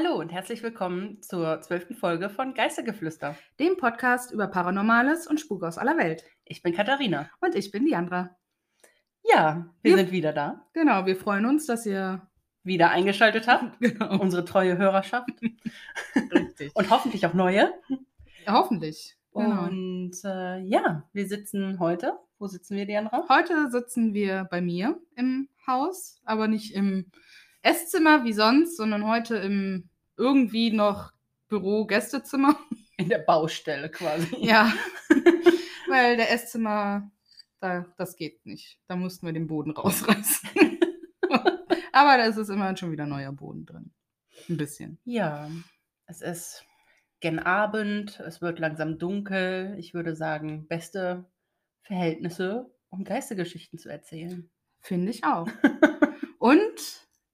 Hallo und herzlich willkommen zur zwölften Folge von Geistergeflüster. dem Podcast über Paranormales und Spuk aus aller Welt. Ich bin Katharina. Und ich bin Diandra. Ja, wir Ja. sind wieder da. Genau, wir freuen uns, dass ihr. Wieder eingeschaltet habt. Genau. Unsere treue Hörerschaft. Richtig. Und hoffentlich auch neue. Hoffentlich. Genau. Und äh, ja, wir sitzen heute. Wo sitzen wir, Diandra? Heute sitzen wir bei mir im Haus, aber nicht im Esszimmer wie sonst, sondern heute im irgendwie noch Büro-Gästezimmer. In der Baustelle quasi. Ja. Weil der Esszimmer, da, das geht nicht. Da mussten wir den Boden rausreißen. aber da ist es immerhin schon wieder neuer Boden drin. Ein bisschen. Ja, es ist gen Abend, es wird langsam dunkel. Ich würde sagen, beste Verhältnisse, um Geistergeschichten zu erzählen. Finde ich auch.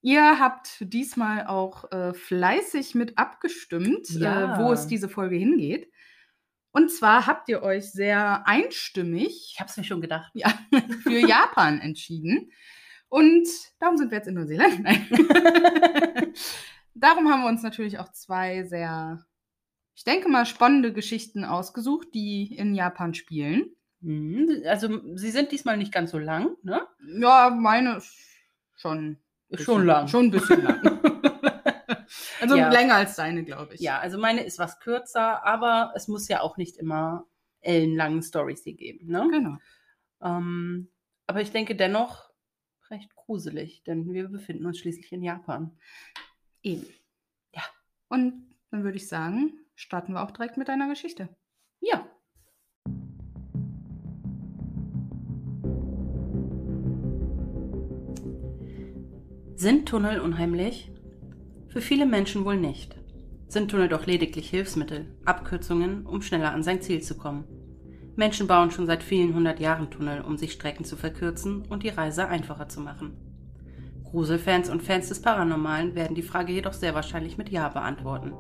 Ihr habt diesmal auch äh, fleißig mit abgestimmt, Ja. äh, wo es diese Folge hingeht. Und zwar habt ihr euch sehr einstimmig Ich habe es mir schon gedacht. ja, für Japan entschieden. Und darum sind wir jetzt in Neuseeland. Nein. darum haben wir uns natürlich auch zwei sehr, ich denke mal, spannende Geschichten ausgesucht, die in Japan spielen. Mhm, Also, sie sind diesmal nicht ganz so lang, ne? Ja, meine schon. Bisschen- schon lang. Schon ein bisschen lang. Also Ja. länger als deine, glaube ich. Ja, also meine ist was kürzer, aber es muss ja auch nicht immer ellenlangen Stories hier geben, ne? Genau. Ähm, aber ich denke dennoch recht gruselig, denn wir befinden uns schließlich in Japan. Eben. Ja. Und dann würde ich sagen, starten wir auch direkt mit deiner Geschichte. Ja. Sind Tunnel unheimlich? Für viele Menschen wohl nicht. Sind Tunnel doch lediglich Hilfsmittel, Abkürzungen, um schneller an sein Ziel zu kommen. Menschen bauen schon seit vielen hundert Jahren Tunnel, um sich Strecken zu verkürzen und die Reise einfacher zu machen. Gruselfans und Fans des Paranormalen werden die Frage jedoch sehr wahrscheinlich mit Ja beantworten.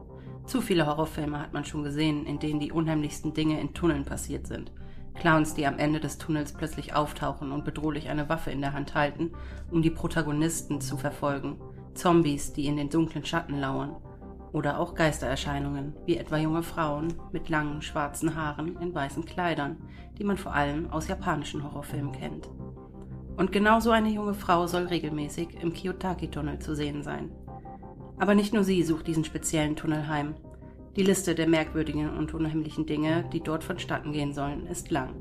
Zu viele Horrorfilme hat man schon gesehen, in denen die unheimlichsten Dinge in Tunneln passiert sind. Clowns, die am Ende des Tunnels plötzlich auftauchen und bedrohlich eine Waffe in der Hand halten, um die Protagonisten zu verfolgen. Zombies, die in den dunklen Schatten lauern. Oder auch Geistererscheinungen, wie etwa junge Frauen mit langen schwarzen Haaren in weißen Kleidern, die man vor allem aus japanischen Horrorfilmen kennt. Und genau so eine junge Frau soll regelmäßig im Kiyotaki-Tunnel zu sehen sein. Aber nicht nur sie sucht diesen speziellen Tunnel heim. Die Liste der merkwürdigen und unheimlichen Dinge, die dort vonstatten gehen sollen, ist lang.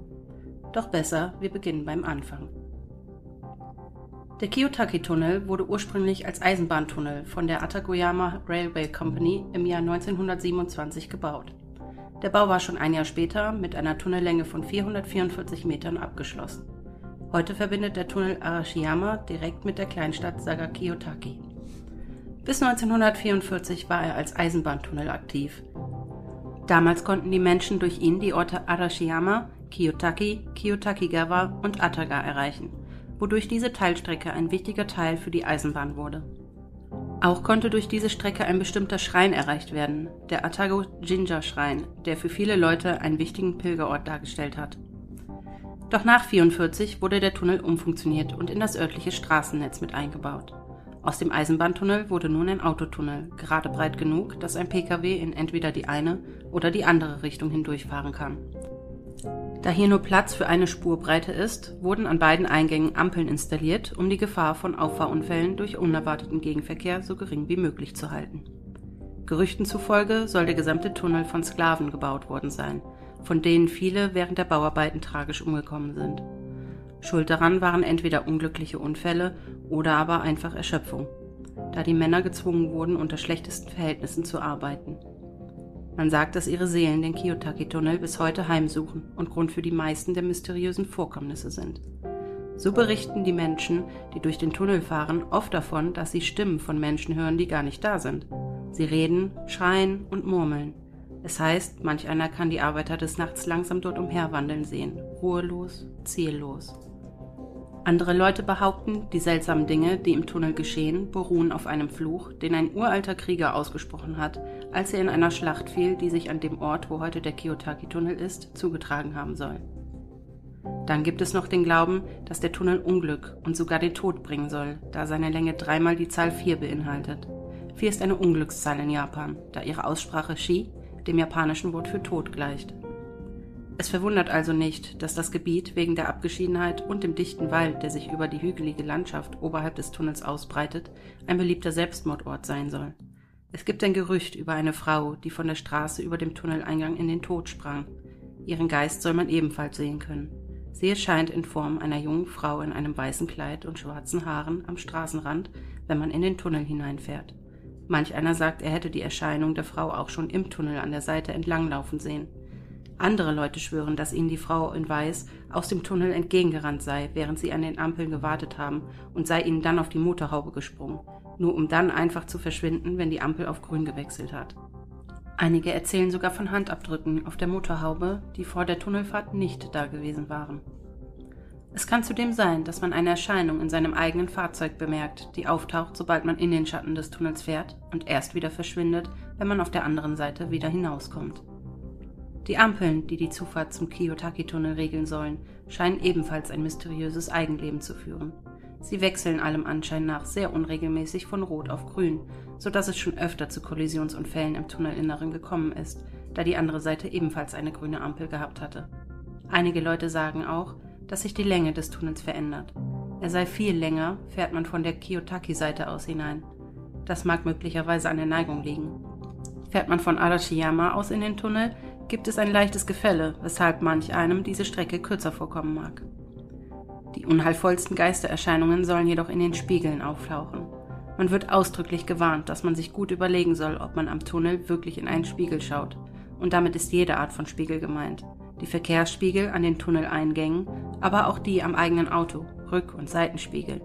Doch besser, wir beginnen beim Anfang. Der Kiyotaki-Tunnel wurde ursprünglich als Eisenbahntunnel von der Atagoyama Railway Company im Jahr 1927 gebaut. Der Bau war schon ein Jahr später mit einer Tunnellänge von 444 Metern abgeschlossen. Heute verbindet der Tunnel Arashiyama direkt mit der Kleinstadt Sagakiyotaki. Bis 1944 war er als Eisenbahntunnel aktiv. Damals konnten die Menschen durch ihn die Orte Arashiyama, Kiyotaki, Kiyotakigawa und Ataga erreichen, wodurch diese Teilstrecke ein wichtiger Teil für die Eisenbahn wurde. Auch konnte durch diese Strecke ein bestimmter Schrein erreicht werden, der Atago Jinja Schrein, der für viele Leute einen wichtigen Pilgerort dargestellt hat. Doch nach 44 wurde der Tunnel umfunktioniert und in das örtliche Straßennetz mit eingebaut. Aus dem Eisenbahntunnel wurde nun ein Autotunnel, gerade breit genug, dass ein Pkw in entweder die eine oder die andere Richtung hindurchfahren kann. Da hier nur Platz für eine Spurbreite ist, wurden an beiden Eingängen Ampeln installiert, um die Gefahr von Auffahrunfällen durch unerwarteten Gegenverkehr so gering wie möglich zu halten. Gerüchten zufolge soll der gesamte Tunnel von Sklaven gebaut worden sein, von denen viele während der Bauarbeiten tragisch umgekommen sind. Schuld daran waren entweder unglückliche Unfälle oder aber einfach Erschöpfung, da die Männer gezwungen wurden, unter schlechtesten Verhältnissen zu arbeiten. Man sagt, dass ihre Seelen den Kiyotaki-Tunnel bis heute heimsuchen und Grund für die meisten der mysteriösen Vorkommnisse sind. So berichten die Menschen, die durch den Tunnel fahren, oft davon, dass sie Stimmen von Menschen hören, die gar nicht da sind. Sie reden, schreien und murmeln. Es heißt, manch einer kann die Arbeiter des Nachts langsam dort umherwandeln sehen, ruhelos, ziellos. Andere Leute behaupten, die seltsamen Dinge, die im Tunnel geschehen, beruhen auf einem Fluch, den ein uralter Krieger ausgesprochen hat, als er in einer Schlacht fiel, die sich an dem Ort, wo heute der Kiyotaki-Tunnel ist, zugetragen haben soll. Dann gibt es noch den Glauben, dass der Tunnel Unglück und sogar den Tod bringen soll, da seine Länge dreimal die Zahl 4 beinhaltet. Vier ist eine Unglückszahl in Japan, da ihre Aussprache Shi dem japanischen Wort für Tod gleicht. Es verwundert also nicht, dass das Gebiet wegen der Abgeschiedenheit und dem dichten Wald, der sich über die hügelige Landschaft oberhalb des Tunnels ausbreitet, ein beliebter Selbstmordort sein soll. Es gibt ein Gerücht über eine Frau, die von der Straße über dem Tunneleingang in den Tod sprang. Ihren Geist soll man ebenfalls sehen können. Sie erscheint in Form einer jungen Frau in einem weißen Kleid und schwarzen Haaren am Straßenrand, wenn man in den Tunnel hineinfährt. Manch einer sagt, er hätte die Erscheinung der Frau auch schon im Tunnel an der Seite entlanglaufen sehen. Andere Leute schwören, dass ihnen die Frau in Weiß aus dem Tunnel entgegengerannt sei, während sie an den Ampeln gewartet haben, und sei ihnen dann auf die Motorhaube gesprungen, nur um dann einfach zu verschwinden, wenn die Ampel auf grün gewechselt hat. Einige erzählen sogar von Handabdrücken auf der Motorhaube, die vor der Tunnelfahrt nicht da gewesen waren. Es kann zudem sein, dass man eine Erscheinung in seinem eigenen Fahrzeug bemerkt, die auftaucht, sobald man in den Schatten des Tunnels fährt und erst wieder verschwindet, wenn man auf der anderen Seite wieder hinauskommt. Die Ampeln, die die Zufahrt zum Kiyotaki-Tunnel regeln sollen, scheinen ebenfalls ein mysteriöses Eigenleben zu führen. Sie wechseln allem Anschein nach sehr unregelmäßig von Rot auf Grün, so dass es schon öfter zu Kollisionsunfällen im Tunnelinneren gekommen ist, da die andere Seite ebenfalls eine grüne Ampel gehabt hatte. Einige Leute sagen auch, dass sich die Länge des Tunnels verändert. Er sei viel länger, fährt man von der Kiyotaki-Seite aus hinein. Das mag möglicherweise an der Neigung liegen. Fährt man von Arashiyama aus in den Tunnel, gibt es ein leichtes Gefälle, weshalb manch einem diese Strecke kürzer vorkommen mag. Die unheilvollsten Geistererscheinungen sollen jedoch in den Spiegeln auftauchen. Man wird ausdrücklich gewarnt, dass man sich gut überlegen soll, ob man am Tunnel wirklich in einen Spiegel schaut. Und damit ist jede Art von Spiegel gemeint die Verkehrsspiegel an den Tunneleingängen, aber auch die am eigenen Auto, Rück- und Seitenspiegel.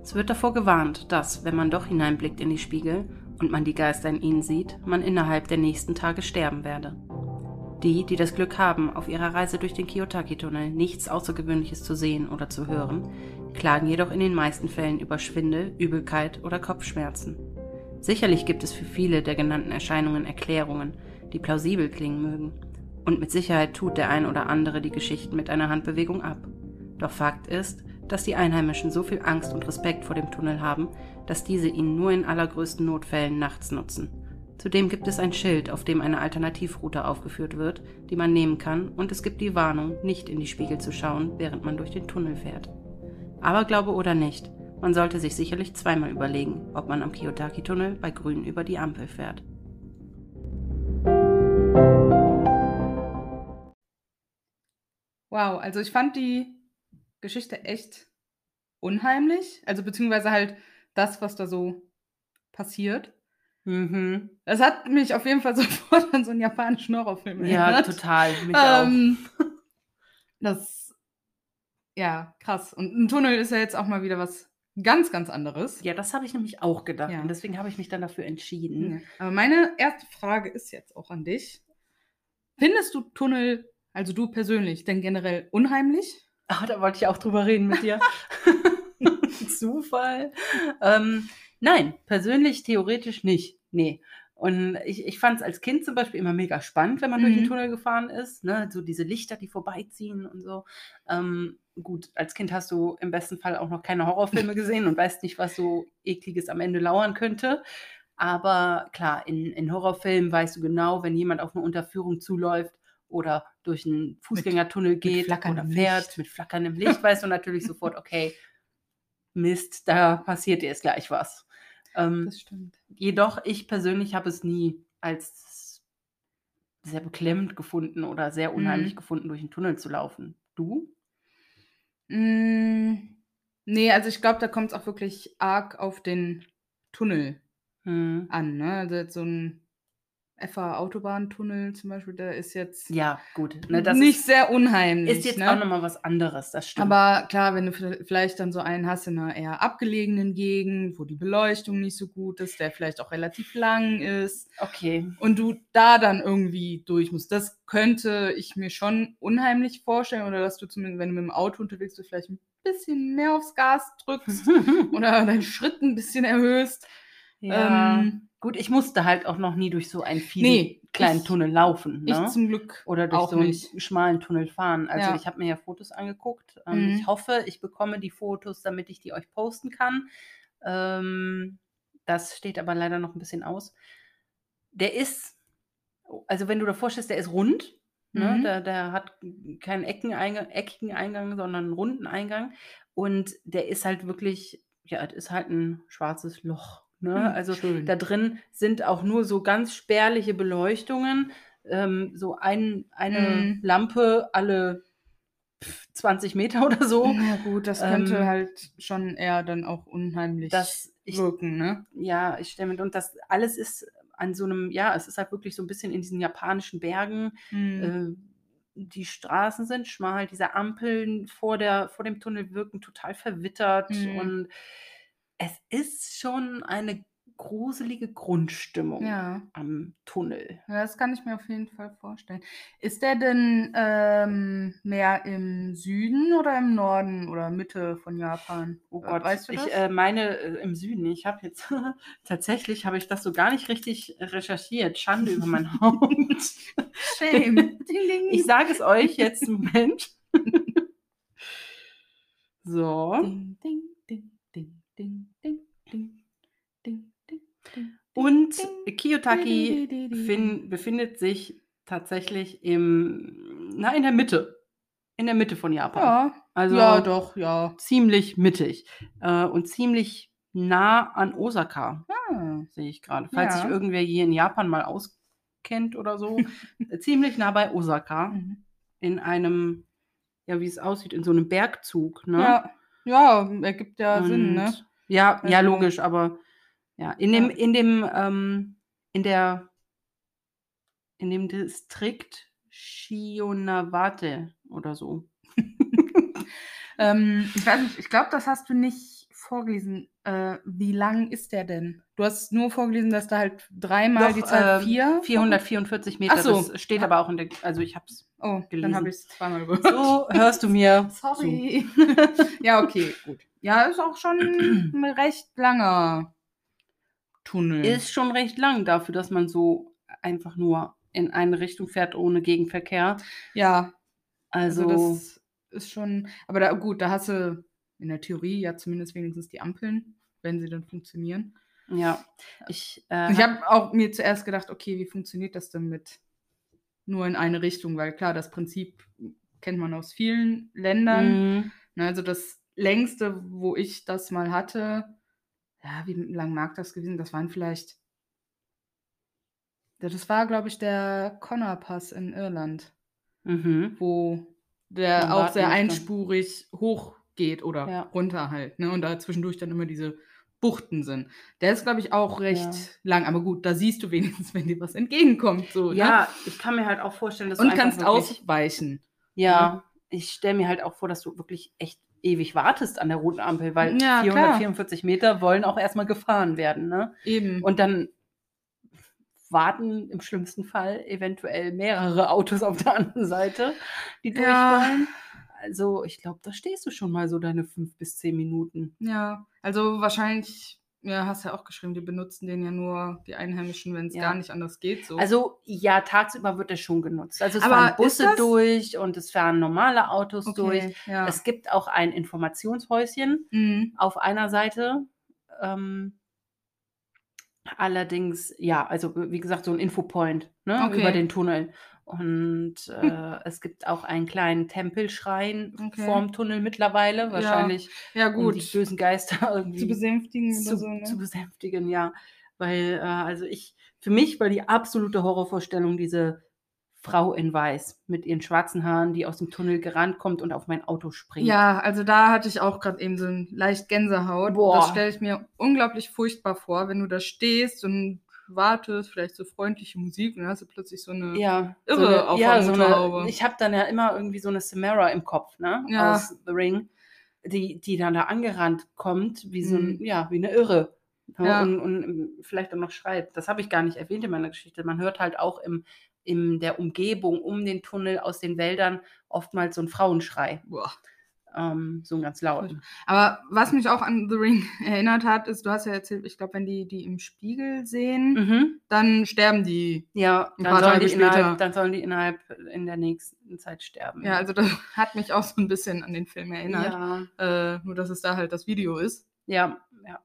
Es wird davor gewarnt, dass, wenn man doch hineinblickt in die Spiegel und man die Geister in ihnen sieht, man innerhalb der nächsten Tage sterben werde. Die, die das Glück haben, auf ihrer Reise durch den Kiyotaki-Tunnel nichts Außergewöhnliches zu sehen oder zu hören, klagen jedoch in den meisten Fällen über Schwindel, Übelkeit oder Kopfschmerzen. Sicherlich gibt es für viele der genannten Erscheinungen Erklärungen, die plausibel klingen mögen, und mit Sicherheit tut der ein oder andere die Geschichten mit einer Handbewegung ab. Doch Fakt ist, dass die Einheimischen so viel Angst und Respekt vor dem Tunnel haben, dass diese ihn nur in allergrößten Notfällen nachts nutzen. Zudem gibt es ein Schild, auf dem eine Alternativroute aufgeführt wird, die man nehmen kann, und es gibt die Warnung, nicht in die Spiegel zu schauen, während man durch den Tunnel fährt. Aber glaube oder nicht, man sollte sich sicherlich zweimal überlegen, ob man am Kiyotaki-Tunnel bei Grün über die Ampel fährt. Wow, also ich fand die Geschichte echt unheimlich. Also beziehungsweise halt das, was da so passiert. Mhm. Das hat mich auf jeden Fall sofort an so einen japanischen Horrorfilm erinnert. Ja, total. Mich ähm, auch. Das, ja, krass. Und ein Tunnel ist ja jetzt auch mal wieder was ganz, ganz anderes. Ja, das habe ich nämlich auch gedacht. Ja. Und deswegen habe ich mich dann dafür entschieden. Ja. Aber meine erste Frage ist jetzt auch an dich. Findest du Tunnel also du persönlich, denn generell unheimlich? Ah, da wollte ich auch drüber reden mit dir. Zufall. Ähm, nein, persönlich theoretisch nicht. Nee. Und ich, ich fand es als Kind zum Beispiel immer mega spannend, wenn man mhm. durch den mhm. Tunnel gefahren ist. Ne? So diese Lichter, die vorbeiziehen und so. Ähm, gut, als Kind hast du im besten Fall auch noch keine Horrorfilme gesehen und weißt nicht, was so ekliges am Ende lauern könnte. Aber klar, in, in Horrorfilmen weißt du genau, wenn jemand auf eine Unterführung zuläuft, oder durch einen Fußgängertunnel mit, geht mit oder fährt Licht. mit flackerndem Licht, weißt du natürlich sofort, okay, Mist, da passiert jetzt gleich was. Ähm, das stimmt. Jedoch, ich persönlich habe es nie als sehr beklemmend gefunden oder sehr unheimlich mhm. gefunden, durch einen Tunnel zu laufen. Du? Mm, nee, also ich glaube, da kommt es auch wirklich arg auf den Tunnel mhm. an. Ne? Also so ein FA Autobahntunnel zum Beispiel, der ist jetzt ja gut, ne, nicht ist, sehr unheimlich. Ist jetzt ne? auch nochmal was anderes, das stimmt. Aber klar, wenn du vielleicht dann so einen hast in einer eher abgelegenen Gegend, wo die Beleuchtung nicht so gut ist, der vielleicht auch relativ lang ist. Okay. Und du da dann irgendwie durch musst. Das könnte ich mir schon unheimlich vorstellen oder dass du zumindest, wenn du mit dem Auto unterwegs bist, vielleicht ein bisschen mehr aufs Gas drückst oder deinen Schritt ein bisschen erhöhst. Ja. Ähm, Gut, ich musste halt auch noch nie durch so einen vielen nee, kleinen ich, Tunnel laufen. Ne? Ich zum Glück. Oder durch so einen nicht. schmalen Tunnel fahren. Also ja. ich habe mir ja Fotos angeguckt. Ähm, mhm. Ich hoffe, ich bekomme die Fotos, damit ich die euch posten kann. Ähm, Das steht aber leider noch ein bisschen aus. Der ist, also wenn du davor stehst, der ist rund. Ne? Mhm. Der, der hat keinen Eckeneingang, eckigen Eingang, sondern einen runden Eingang. Und der ist halt wirklich, ja, es ist halt ein schwarzes Loch. Ne? Hm, Also schön. da drin sind auch nur so ganz spärliche Beleuchtungen. Ähm, so ein, eine Mhm. Lampe alle pf, 20 Meter oder so. Ja gut, das könnte Ähm, halt schon eher dann auch unheimlich Das, ich, wirken, ne? ja, ich stelle mir, und das alles ist an so einem, ja, es ist halt wirklich so ein bisschen in diesen japanischen Bergen. Mhm. Äh, die Straßen sind schmal, diese Ampeln vor, der, vor dem Tunnel wirken total verwittert Mhm. und es ist schon eine gruselige Grundstimmung Ja. am Tunnel. Ja, das kann ich mir auf jeden Fall vorstellen. Ist der denn ähm, mehr im Süden oder im Norden oder Mitte von Japan? Oh Gott, weißt du ich das? äh, meine äh, im Süden. Ich habe jetzt tatsächlich habe ich das so gar nicht richtig recherchiert. Schande über mein Haupt. Shame. ding, ding. Ich sage es euch jetzt. Moment. So. Ding, ding, ding, ding, ding, ding, ding, ding, ding, ding, Und ding, Kiyotaki di, di, di, di, fin befindet sich tatsächlich im, na, in der Mitte. In der Mitte von Japan. Ja, Also ja, doch, ja. ziemlich mittig. Äh, und ziemlich nah an Osaka, Ah, sehe ich gerade. Falls Ja. sich irgendwer hier in Japan mal auskennt oder so. ziemlich nah bei Osaka. mhm. In einem, ja, wie es aussieht, in so einem Bergzug. Ne? Ja, ja, ergibt ja Sinn, ne? Ja, ja, Also- logisch, aber ja, in dem, in dem, ähm, in der, in dem Distrikt Shionawate oder so. Ähm, ich weiß nicht, ich glaube, das hast du nicht vorgelesen. Äh, wie lang ist der denn? Du hast nur vorgelesen, dass da halt dreimal Doch, die Zahl ähm, 4. 444 Meter, Ach so. das steht aber auch in der, also ich hab's. Oh, gelesen. dann habe ich es zweimal gehört. So hörst du mir. Sorry. ja, okay, gut. Ja, ist auch schon ein recht langer Tunnel. Ist schon recht lang dafür, dass man so einfach nur in eine Richtung fährt ohne Gegenverkehr. ja, Also, also, das ist schon. Aber da, gut, da hast du in der Theorie ja zumindest wenigstens die Ampeln, wenn sie dann funktionieren. Ja. Ich, äh, Ich habe auch mir zuerst gedacht, okay, wie funktioniert das denn mit nur in eine Richtung? Weil klar, das Prinzip kennt man aus vielen Ländern. Mhm. Ne, Also das längste, wo ich das mal hatte, ja, wie lang mag das gewesen? Das waren vielleicht. Das war, glaube ich, der Connor Pass in Irland, Mhm. wo der auch sehr einspurig hoch geht oder Ja. runter halt. Ne? Und da zwischendurch dann immer diese Buchten sind. Der ist, glaube ich, auch recht Ja. lang. Aber gut, da siehst du wenigstens, wenn dir was entgegenkommt. So, Ja, ich kann mir halt auch vorstellen, dass ne? Und du einfach kannst ausweichen. Ja, ich stelle mir halt auch vor, dass du wirklich echt ewig wartest an der roten Ampel, weil Ja, klar. 444 Meter wollen auch erstmal gefahren werden, ne? Eben. Und dann warten im schlimmsten Fall eventuell mehrere Autos auf der anderen Seite, die Ja. durchfallen. Also, ich glaube, da stehst du schon mal so deine fünf bis zehn Minuten. Ja, also wahrscheinlich, ja, hast ja auch geschrieben, die benutzen den ja nur die Einheimischen, wenn es Ja. gar nicht anders geht. So. Also, ja, tagsüber wird der schon genutzt. Also, es Aber fahren Busse das- durch und es fahren normale Autos durch. okay, ja. Es gibt auch ein Informationshäuschen Mhm. auf einer Seite. Ähm, allerdings, ja, also wie gesagt, so ein Infopoint ne, Okay. über den Tunnel. Und äh, es gibt auch einen kleinen Tempelschrein Okay. vorm Tunnel mittlerweile, wahrscheinlich, Ja, um gut. die bösen Geister irgendwie zu besänftigen zu, oder so, ne? zu besänftigen, ja. Weil, äh, also ich, für mich war die absolute Horrorvorstellung diese Frau in Weiß mit ihren schwarzen Haaren, die aus dem Tunnel gerannt kommt und auf mein Auto springt. Ja, also da hatte ich auch gerade eben so ein leicht Gänsehaut. Boah. Das stelle ich mir unglaublich furchtbar vor, wenn du da stehst und wartest, vielleicht so freundliche Musik und dann hast du plötzlich so eine. Ja, Irre so eine, auf ja, der so eine, ich habe dann ja immer irgendwie so eine Samara im Kopf, ne? Ja. Aus The Ring, die, die dann da angerannt kommt, wie so ein, Mhm. ja, wie eine Irre. ne? Ja. Und, und ähm, vielleicht auch noch schreit. Das habe ich gar nicht erwähnt in meiner Geschichte. Man hört halt auch im, in der Umgebung um den Tunnel aus den Wäldern oftmals so ein Frauenschrei. Boah. Ähm, so einen ganz lauten. Aber was mich auch an The Ring erinnert hat, ist, du hast ja erzählt, ich glaube, wenn die die im Spiegel sehen, Mhm. dann sterben die. Ja, dann sollen, die innerhalb, dann sollen die innerhalb in der nächsten Zeit sterben. Ja, also das hat mich auch so ein bisschen an den Film erinnert. ja. Äh, nur, dass es da halt das Video ist. Ja, ja.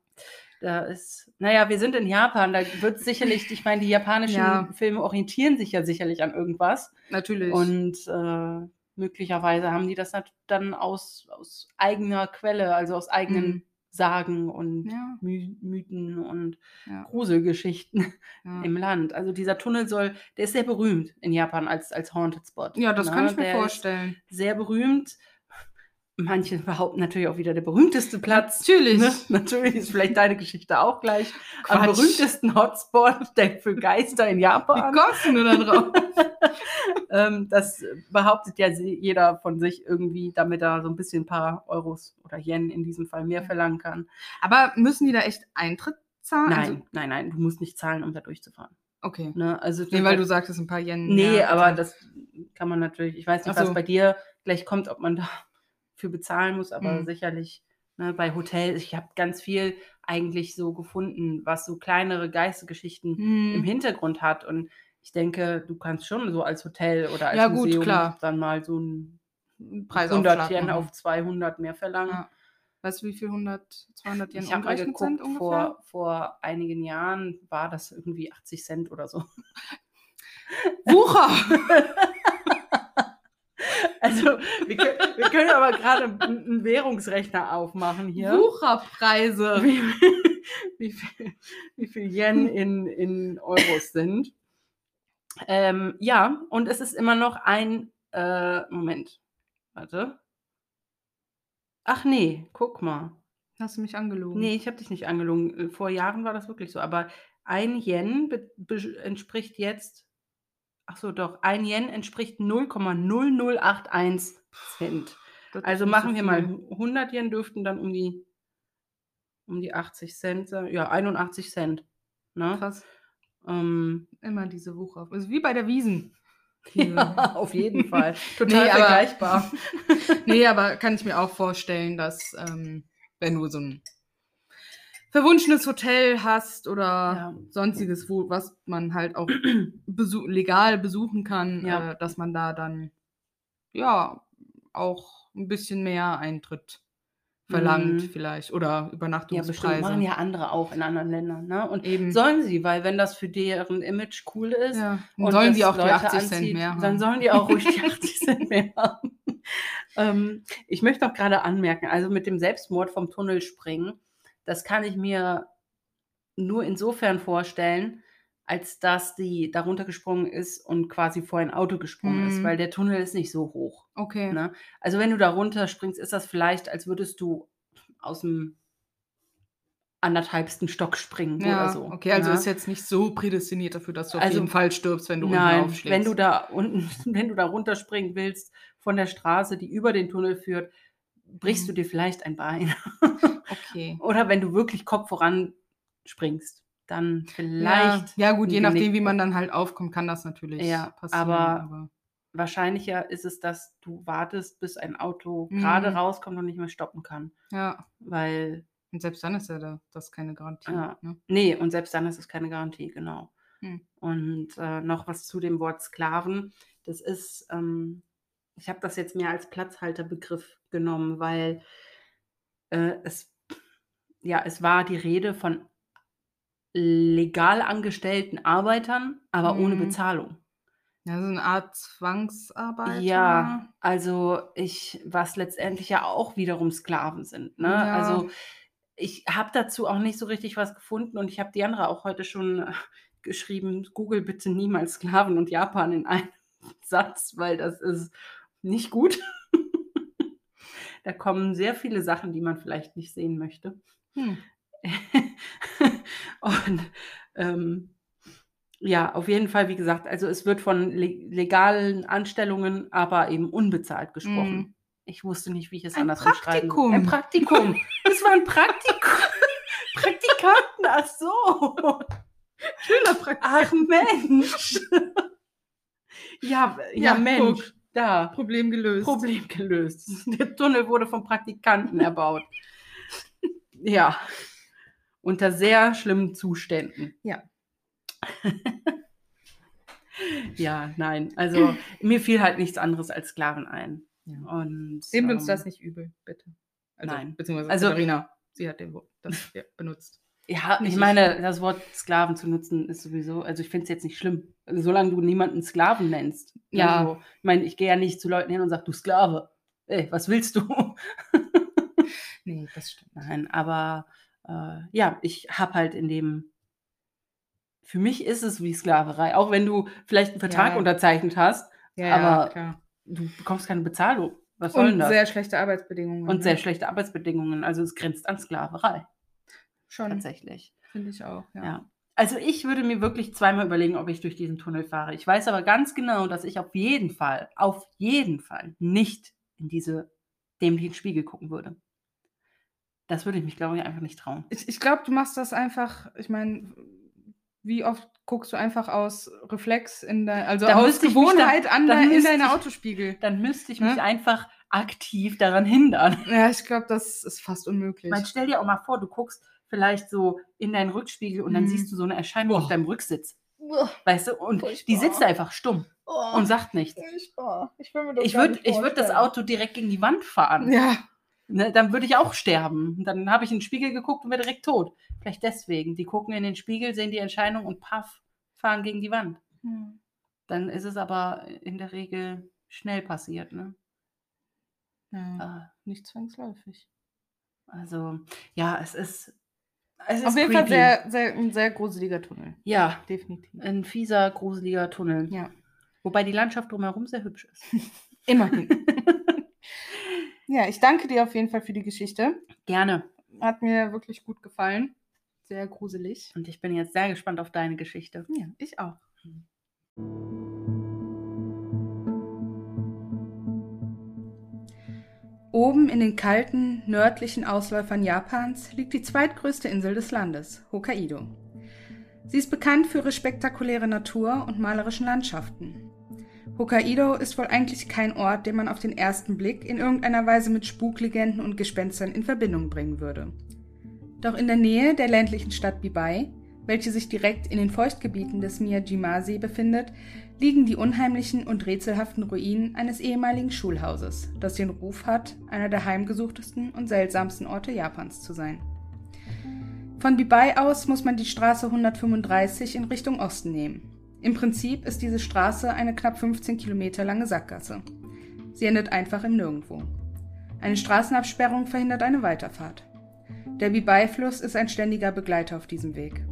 Da ist, naja, wir sind in Japan, da wird sicherlich, ich meine, die japanischen Ja. Filme orientieren sich ja sicherlich an irgendwas. Natürlich. Und äh, möglicherweise haben die das dann aus, aus eigener Quelle, also aus eigenen Mhm. Sagen und ja, My Mythen und ja, Gruselgeschichten ja. im Land. Also dieser Tunnel soll, der ist sehr berühmt in Japan als, als Haunted Spot. ja, das ne? kann ich mir vorstellen. Sehr berühmt. Manche behaupten natürlich auch wieder der berühmteste Platz. Natürlich. Ne? Natürlich ist vielleicht deine Geschichte auch gleich. Am Quatsch. berühmtesten Hotspot der für Geister in Wie Japan. kommst du da drauf? ähm, das behauptet ja jeder von sich irgendwie, damit er so ein bisschen ein paar Euros oder Yen in diesem Fall mehr verlangen kann. Aber müssen die da echt Eintritt zahlen? Nein, Also, nein, nein, du musst nicht zahlen, um da durchzufahren. okay. Ne? Also Nee, weil du sagtest ein paar Yen. Nee, aber das kann man natürlich, ich weiß nicht, Ach was so. bei dir gleich kommt, ob man dafür bezahlen muss, aber Mhm. sicherlich ne, bei Hotels, ich habe ganz viel eigentlich so gefunden, was so kleinere Geistergeschichten Hm. im Hintergrund hat und ich denke, du kannst schon so als Hotel oder als Ja, gut, Museum klar. dann mal so ein Preisaufschlag 100 Yen machen. auf 200 mehr verlangen. Ja. Weißt du, wie viel 100, 200 Yen Ich habe mal umgerechnet sind geguckt, ungefähr? vor, vor einigen Jahren war das irgendwie 80 Cent oder so. Wucher! Also, wir können, wir können aber gerade einen Währungsrechner aufmachen hier. Wucherpreise! Wie, wie, viel, wie viel Yen in, in Euros sind. Ähm, ja, und es ist immer noch ein. Äh, Moment. Warte. Ach nee, guck mal. Hast du mich angelogen? Nee, ich habe dich nicht angelogen. Vor Jahren war das wirklich so. Aber ein Yen entspricht jetzt. Ach so, doch. Ein Yen entspricht 0,0081 Cent. Das Also machen so wir mal viel. 100 Yen dürften dann um die um die 80 Cent sein. Ja, 81 Cent. Ne? Krass. Ähm, Immer diese Wucher. Also wie bei der Wiesen. ja, auf jeden Fall. Total Nee, aber- vergleichbar. nee, aber kann ich mir auch vorstellen, dass ähm, wenn du so ein verwunschenes Hotel hast oder Ja. sonstiges, wo, was man halt auch besu legal besuchen kann, Ja. äh, dass man da dann ja auch ein bisschen mehr Eintritt verlangt Mhm. vielleicht oder Ja, bestimmt. Übernachtungspreise. Machen ja andere auch in anderen Ländern. Ne? Und Eben. sollen sie, weil wenn das für deren Image cool ist, ja. Dann und sollen das die auch die Leute 80 Cent anzieht, mehr haben. Dann sollen die auch ruhig die 80 Cent mehr haben. Ähm, ich möchte auch gerade anmerken, also mit dem Selbstmord vom Tunnel springen, das kann ich mir nur insofern vorstellen, als dass die darunter gesprungen ist und quasi vor ein Auto gesprungen ist, Mhm. weil der Tunnel ist nicht so hoch. okay. Ne? Also wenn du da runter springst, ist das vielleicht, als würdest du aus dem anderthalbsten Stock springen Ja, oder so. okay, also ne? ist jetzt nicht so prädestiniert dafür, dass du auf Also, jeden Fall stirbst, wenn du unten Nein, aufschlägst. wenn du da unten, wenn du da runterspringen willst von der Straße, die über den Tunnel führt, brichst Mhm. du dir vielleicht ein Bein. Okay. Oder wenn du wirklich Kopf voran springst, dann vielleicht. Ja, ja gut, je nachdem, wie man dann halt aufkommt, kann das natürlich Ja, passieren. aber- Wahrscheinlicher ist es, dass du wartest, bis ein Auto gerade Mhm. rauskommt und nicht mehr stoppen kann. ja, Weil, und selbst dann ist ja da, das keine Garantie. Ja. Ne? nee, und selbst dann ist es keine Garantie, genau. Hm. Und äh, noch was zu dem Wort Sklaven. Das ist, ähm, ich habe das jetzt mehr als Platzhalterbegriff genommen, weil äh, es, ja, es war die Rede von legal angestellten Arbeitern, aber ohne Mhm. Bezahlung. Ja, so eine Art Zwangsarbeit. Ja, also ich, was letztendlich ja auch wiederum Sklaven sind. Ne? Ja. Also ich habe dazu auch nicht so richtig was gefunden und ich habe Diandra auch heute schon geschrieben, Google bitte niemals Sklaven und Japan in einem Satz, weil das ist nicht gut. da kommen sehr viele Sachen, die man vielleicht nicht sehen möchte. Hm. und ähm, ja, auf jeden Fall, wie gesagt, also es wird von le legalen Anstellungen, aber eben unbezahlt gesprochen. Mhm. Ich wusste nicht, wie ich es Ein anders Praktikum. Ein Praktikum. Es war ein Praktikum. Praktikanten, ach so. Schülerpraktikum. Ach Mensch. ja, ja, Ja, Mensch. guck. Da. Problem gelöst. Problem gelöst. Der Tunnel wurde vom Praktikanten erbaut. Ja. Unter sehr schlimmen Zuständen. Ja. ja, nein. Also mir fiel halt nichts anderes als Sklaven ein. Ja. Und, Nehmt uns ähm, das nicht übel, bitte. Also, nein. Beziehungsweise Also- Katharina, sie hat den Wort das ja, benutzt. Ja, ich meine, das Wort Sklaven zu nutzen ist sowieso, also ich finde es jetzt nicht schlimm. Also, solange du niemanden Sklaven nennst. Ja. Also, ich meine, ich gehe ja nicht zu Leuten hin und sage, du Sklave. Ey, was willst du? nee, das stimmt. Nein, aber äh, ja, ich habe halt in dem, für mich ist es wie Sklaverei, auch wenn du vielleicht einen Vertrag Ja. unterzeichnet hast, Ja, aber klar. du bekommst keine Bezahlung. Was soll denn Und das? sehr schlechte Arbeitsbedingungen. und ne? sehr schlechte Arbeitsbedingungen. Also es grenzt an Sklaverei, Schon, tatsächlich. finde ich auch. Ja. Ja. Also ich würde mir wirklich zweimal überlegen, ob ich durch diesen Tunnel fahre. Ich weiß aber ganz genau, dass ich auf jeden Fall, auf jeden Fall nicht in diese dämlichen Spiegel gucken würde. Das würde ich mich, glaube ich, einfach nicht trauen. Ich, ich glaube, du machst das einfach, ich meine, wie oft guckst du einfach aus Reflex in dein, also Da aus Gewohnheit dann- an dann dein, in deine Autospiegel? Dann müsste ich mich einfach aktiv daran hindern. Ja, ich glaube, das ist fast unmöglich. Man stell dir auch mal vor, du guckst vielleicht so in deinen Rückspiegel und dann Mhm. siehst du so eine Erscheinung Boah. auf deinem Rücksitz. Uah, Weißt du? Und die Furchtbar. sitzt da einfach stumm oh, und sagt nichts. furchtbar. Ich Ich würde würd das. Auto direkt gegen die Wand fahren. Ja, Ne, dann würde ich auch sterben. Dann habe ich in den Spiegel geguckt und wäre direkt tot. Vielleicht deswegen. Die gucken in den Spiegel, sehen die Entscheidung und paff, fahren gegen die Wand. Hm. Dann ist es aber in der Regel schnell passiert. Ne? ja. Ah, nicht zwangsläufig. Also, ja, es ist. Es ist Auf jeden Fall creepy. sehr, sehr, ein sehr gruseliger Tunnel. Ja, Definitiv. ein fieser, gruseliger Tunnel. Ja. Wobei die Landschaft drumherum sehr hübsch ist. Immerhin. ja, ich danke dir auf jeden Fall für die Geschichte. Gerne. Hat mir wirklich gut gefallen. Sehr gruselig. Und ich bin jetzt sehr gespannt auf deine Geschichte. Ja, ich auch. Oben in den kalten, nördlichen Ausläufern Japans liegt die zweitgrößte Insel des Landes, Hokkaido. Sie ist bekannt für ihre spektakuläre Natur und malerischen Landschaften. Hokkaido ist wohl eigentlich kein Ort, den man auf den ersten Blick in irgendeiner Weise mit Spuklegenden und Gespenstern in Verbindung bringen würde. Doch in der Nähe der ländlichen Stadt Bibai, welche sich direkt in den Feuchtgebieten des Miyajima-See befindet, liegen die unheimlichen und rätselhaften Ruinen eines ehemaligen Schulhauses, das den Ruf hat, einer der heimgesuchtesten und seltsamsten Orte Japans zu sein. Von Bibai aus muss man die Straße 135 in Richtung Osten nehmen. Im Prinzip ist diese Straße eine knapp 15 Kilometer lange Sackgasse. Sie endet einfach im Nirgendwo. Eine Straßenabsperrung verhindert eine Weiterfahrt. Der Bibai-Fluss ist ein ständiger Begleiter auf diesem Weg.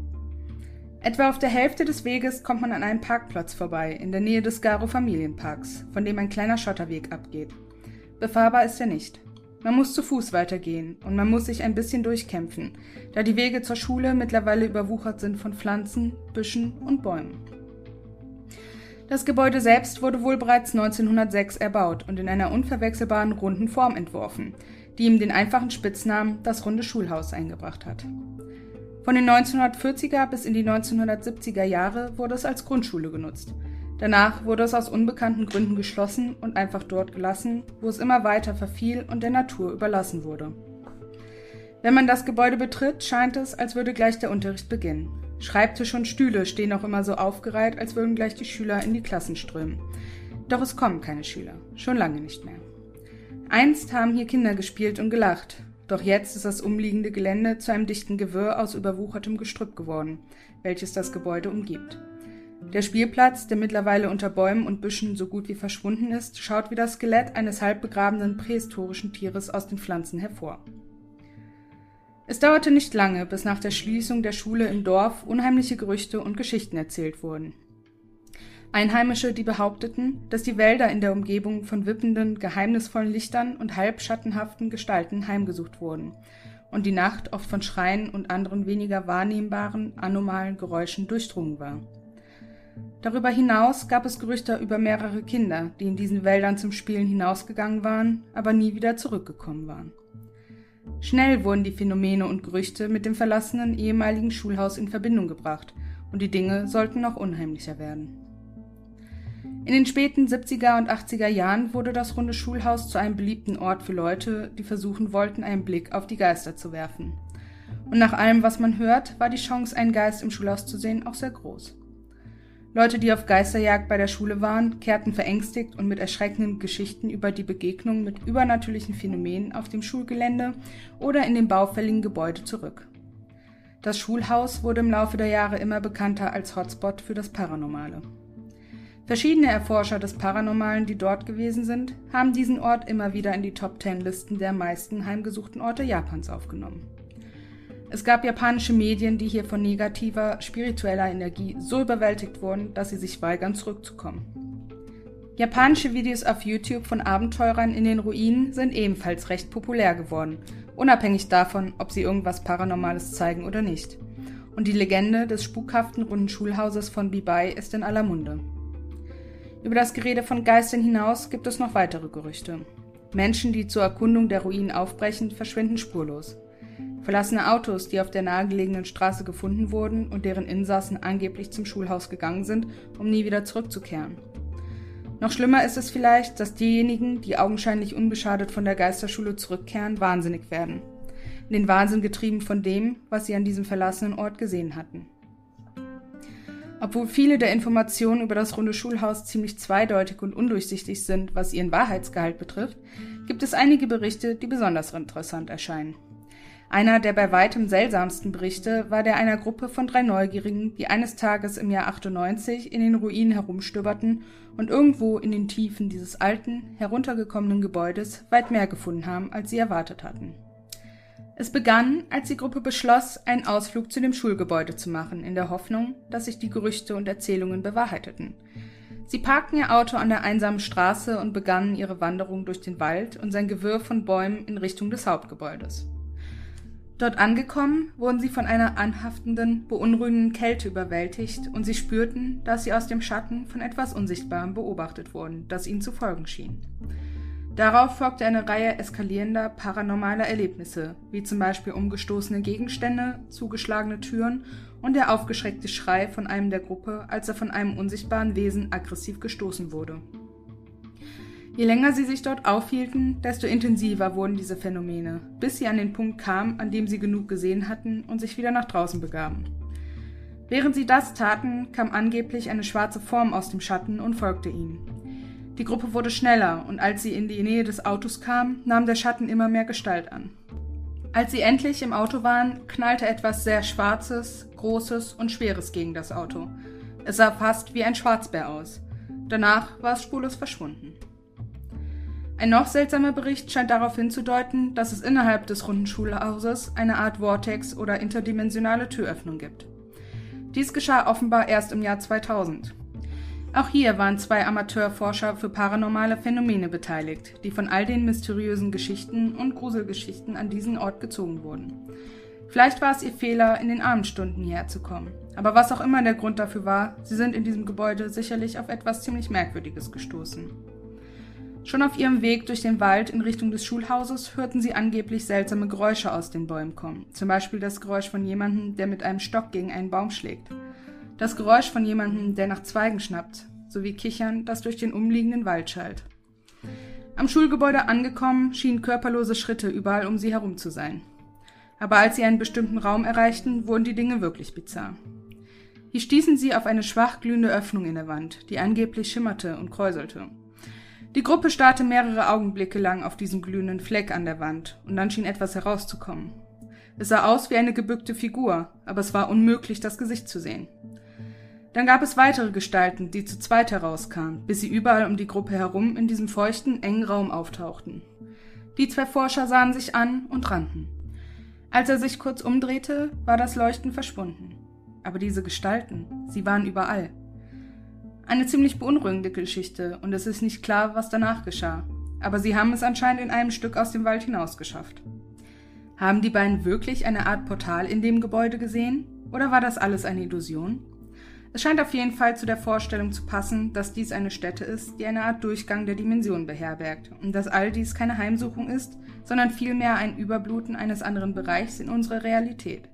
Etwa auf der Hälfte des Weges kommt man an einem Parkplatz vorbei, in der Nähe des Garo Familienparks, von dem ein kleiner Schotterweg abgeht. Befahrbar ist er nicht. Man muss zu Fuß weitergehen und man muss sich ein bisschen durchkämpfen, da die Wege zur Schule mittlerweile überwuchert sind von Pflanzen, Büschen und Bäumen. Das Gebäude selbst wurde wohl bereits 1906 erbaut und in einer unverwechselbaren runden Form entworfen, die ihm den einfachen Spitznamen das runde Schulhaus eingebracht hat. Von den 1940er bis in die 1970er Jahre wurde es als Grundschule genutzt. Danach wurde es aus unbekannten Gründen geschlossen und einfach dort gelassen, wo es immer weiter verfiel und der Natur überlassen wurde. Wenn man das Gebäude betritt, scheint es, als würde gleich der Unterricht beginnen. Schreibtische und Stühle stehen auch immer so aufgereiht, als würden gleich die Schüler in die Klassen strömen. Doch es kommen keine Schüler, schon lange nicht mehr. Einst haben hier Kinder gespielt und gelacht, doch jetzt ist das umliegende Gelände zu einem dichten Gewirr aus überwuchertem Gestrüpp geworden, welches das Gebäude umgibt. Der Spielplatz, der mittlerweile unter Bäumen und Büschen so gut wie verschwunden ist, schaut wie das Skelett eines halb begrabenen prähistorischen Tieres aus den Pflanzen hervor. Es dauerte nicht lange, bis nach der Schließung der Schule im Dorf unheimliche Gerüchte und Geschichten erzählt wurden. Einheimische, die behaupteten, dass die Wälder in der Umgebung von wippenden, geheimnisvollen Lichtern und halbschattenhaften Gestalten heimgesucht wurden und die Nacht oft von Schreien und anderen weniger wahrnehmbaren, anomalen Geräuschen durchdrungen war. Darüber hinaus gab es Gerüchte über mehrere Kinder, die in diesen Wäldern zum Spielen hinausgegangen waren, aber nie wieder zurückgekommen waren. Schnell wurden die Phänomene und Gerüchte mit dem verlassenen ehemaligen Schulhaus in Verbindung gebracht, und die Dinge sollten noch unheimlicher werden. In den späten 70er und 80er Jahren wurde das runde Schulhaus zu einem beliebten Ort für Leute, die versuchen wollten, einen Blick auf die Geister zu werfen. Und nach allem, was man hört, war die Chance, einen Geist im Schulhaus zu sehen, auch sehr groß. Leute, die auf Geisterjagd bei der Schule waren, kehrten verängstigt und mit erschreckenden Geschichten über die Begegnung mit übernatürlichen Phänomenen auf dem Schulgelände oder in dem baufälligen Gebäude zurück. Das Schulhaus wurde im Laufe der Jahre immer bekannter als Hotspot für das Paranormale. Verschiedene Erforscher des Paranormalen, die dort gewesen sind, haben diesen Ort immer wieder in die Top Ten Listen der meisten heimgesuchten Orte Japans aufgenommen. Es gab japanische Medien, die hier von negativer, spiritueller Energie so überwältigt wurden, dass sie sich weigern, zurückzukommen. Japanische Videos auf YouTube von Abenteurern in den Ruinen sind ebenfalls recht populär geworden, unabhängig davon, ob sie irgendwas Paranormales zeigen oder nicht. Und die Legende des spukhaften runden Schulhauses von Bibai ist in aller Munde. Über das Gerede von Geistern hinaus gibt es noch weitere Gerüchte. Menschen, die zur Erkundung der Ruinen aufbrechen, verschwinden spurlos. Verlassene Autos, die auf der nahegelegenen Straße gefunden wurden und deren Insassen angeblich zum Schulhaus gegangen sind, um nie wieder zurückzukehren. Noch schlimmer ist es vielleicht, dass diejenigen, die augenscheinlich unbeschadet von der Geisterschule zurückkehren, wahnsinnig werden. In den Wahnsinn getrieben von dem, was sie an diesem verlassenen Ort gesehen hatten. Obwohl viele der Informationen über das runde Schulhaus ziemlich zweideutig und undurchsichtig sind, was ihren Wahrheitsgehalt betrifft, gibt es einige Berichte, die besonders interessant erscheinen. Einer der bei weitem seltsamsten Berichte war der einer Gruppe von drei Neugierigen, die eines Tages im Jahr 98 in den Ruinen herumstöberten und irgendwo in den Tiefen dieses alten, heruntergekommenen Gebäudes weit mehr gefunden haben, als sie erwartet hatten. Es begann, als die Gruppe beschloss, einen Ausflug zu dem Schulgebäude zu machen, in der Hoffnung, dass sich die Gerüchte und Erzählungen bewahrheiteten. Sie parkten ihr Auto an der einsamen Straße und begannen ihre Wanderung durch den Wald und sein Gewirr von Bäumen in Richtung des Hauptgebäudes. Dort angekommen, wurden sie von einer anhaftenden, beunruhigenden Kälte überwältigt und sie spürten, dass sie aus dem Schatten von etwas Unsichtbarem beobachtet wurden, das ihnen zu folgen schien. Darauf folgte eine Reihe eskalierender paranormaler Erlebnisse, wie zum Beispiel umgestoßene Gegenstände, zugeschlagene Türen und der aufgeschreckte Schrei von einem der Gruppe, als er von einem unsichtbaren Wesen aggressiv gestoßen wurde. Je länger sie sich dort aufhielten, desto intensiver wurden diese Phänomene, bis sie an den Punkt kamen, an dem sie genug gesehen hatten und sich wieder nach draußen begaben. Während sie das taten, kam angeblich eine schwarze Form aus dem Schatten und folgte ihnen. Die Gruppe wurde schneller, und als sie in die Nähe des Autos kam, nahm der Schatten immer mehr Gestalt an. Als sie endlich im Auto waren, knallte etwas sehr Schwarzes, Großes und Schweres gegen das Auto. Es sah fast wie ein Schwarzbär aus. Danach war es spurlos verschwunden. Ein noch seltsamer Bericht scheint darauf hinzudeuten, dass es innerhalb des runden Schulhauses eine Art Vortex oder interdimensionale Türöffnung gibt. Dies geschah offenbar erst im Jahr 2000. Auch hier waren zwei Amateurforscher für paranormale Phänomene beteiligt, die von all den mysteriösen Geschichten und Gruselgeschichten an diesen Ort gezogen wurden. Vielleicht war es ihr Fehler, in den Abendstunden hierher zu kommen. Aber was auch immer der Grund dafür war, sie sind in diesem Gebäude sicherlich auf etwas ziemlich Merkwürdiges gestoßen. Schon auf ihrem Weg durch den Wald in Richtung des Schulhauses hörten sie angeblich seltsame Geräusche aus den Bäumen kommen. Zum Beispiel das Geräusch von jemandem, der mit einem Stock gegen einen Baum schlägt. Das Geräusch von jemandem, der nach Zweigen schnappt, sowie Kichern, das durch den umliegenden Wald schallt. Am Schulgebäude angekommen, schienen körperlose Schritte überall um sie herum zu sein. Aber als sie einen bestimmten Raum erreichten, wurden die Dinge wirklich bizarr. Hier stießen sie auf eine schwach glühende Öffnung in der Wand, die angeblich schimmerte und kräuselte. Die Gruppe starrte mehrere Augenblicke lang auf diesen glühenden Fleck an der Wand, und dann schien etwas herauszukommen. Es sah aus wie eine gebückte Figur, aber es war unmöglich, das Gesicht zu sehen. Dann gab es weitere Gestalten, die zu zweit herauskamen, bis sie überall um die Gruppe herum in diesem feuchten, engen Raum auftauchten. Die zwei Forscher sahen sich an und rannten. Als er sich kurz umdrehte, war das Leuchten verschwunden. Aber diese Gestalten, sie waren überall. Eine ziemlich beunruhigende Geschichte, und es ist nicht klar, was danach geschah. Aber sie haben es anscheinend in einem Stück aus dem Wald hinausgeschafft. Haben die beiden wirklich eine Art Portal in dem Gebäude gesehen? Oder war das alles eine Illusion? Es scheint auf jeden Fall zu der Vorstellung zu passen, dass dies eine Stätte ist, die eine Art Durchgang der Dimension beherbergt und dass all dies keine Heimsuchung ist, sondern vielmehr ein Überbluten eines anderen Bereichs in unserer Realität.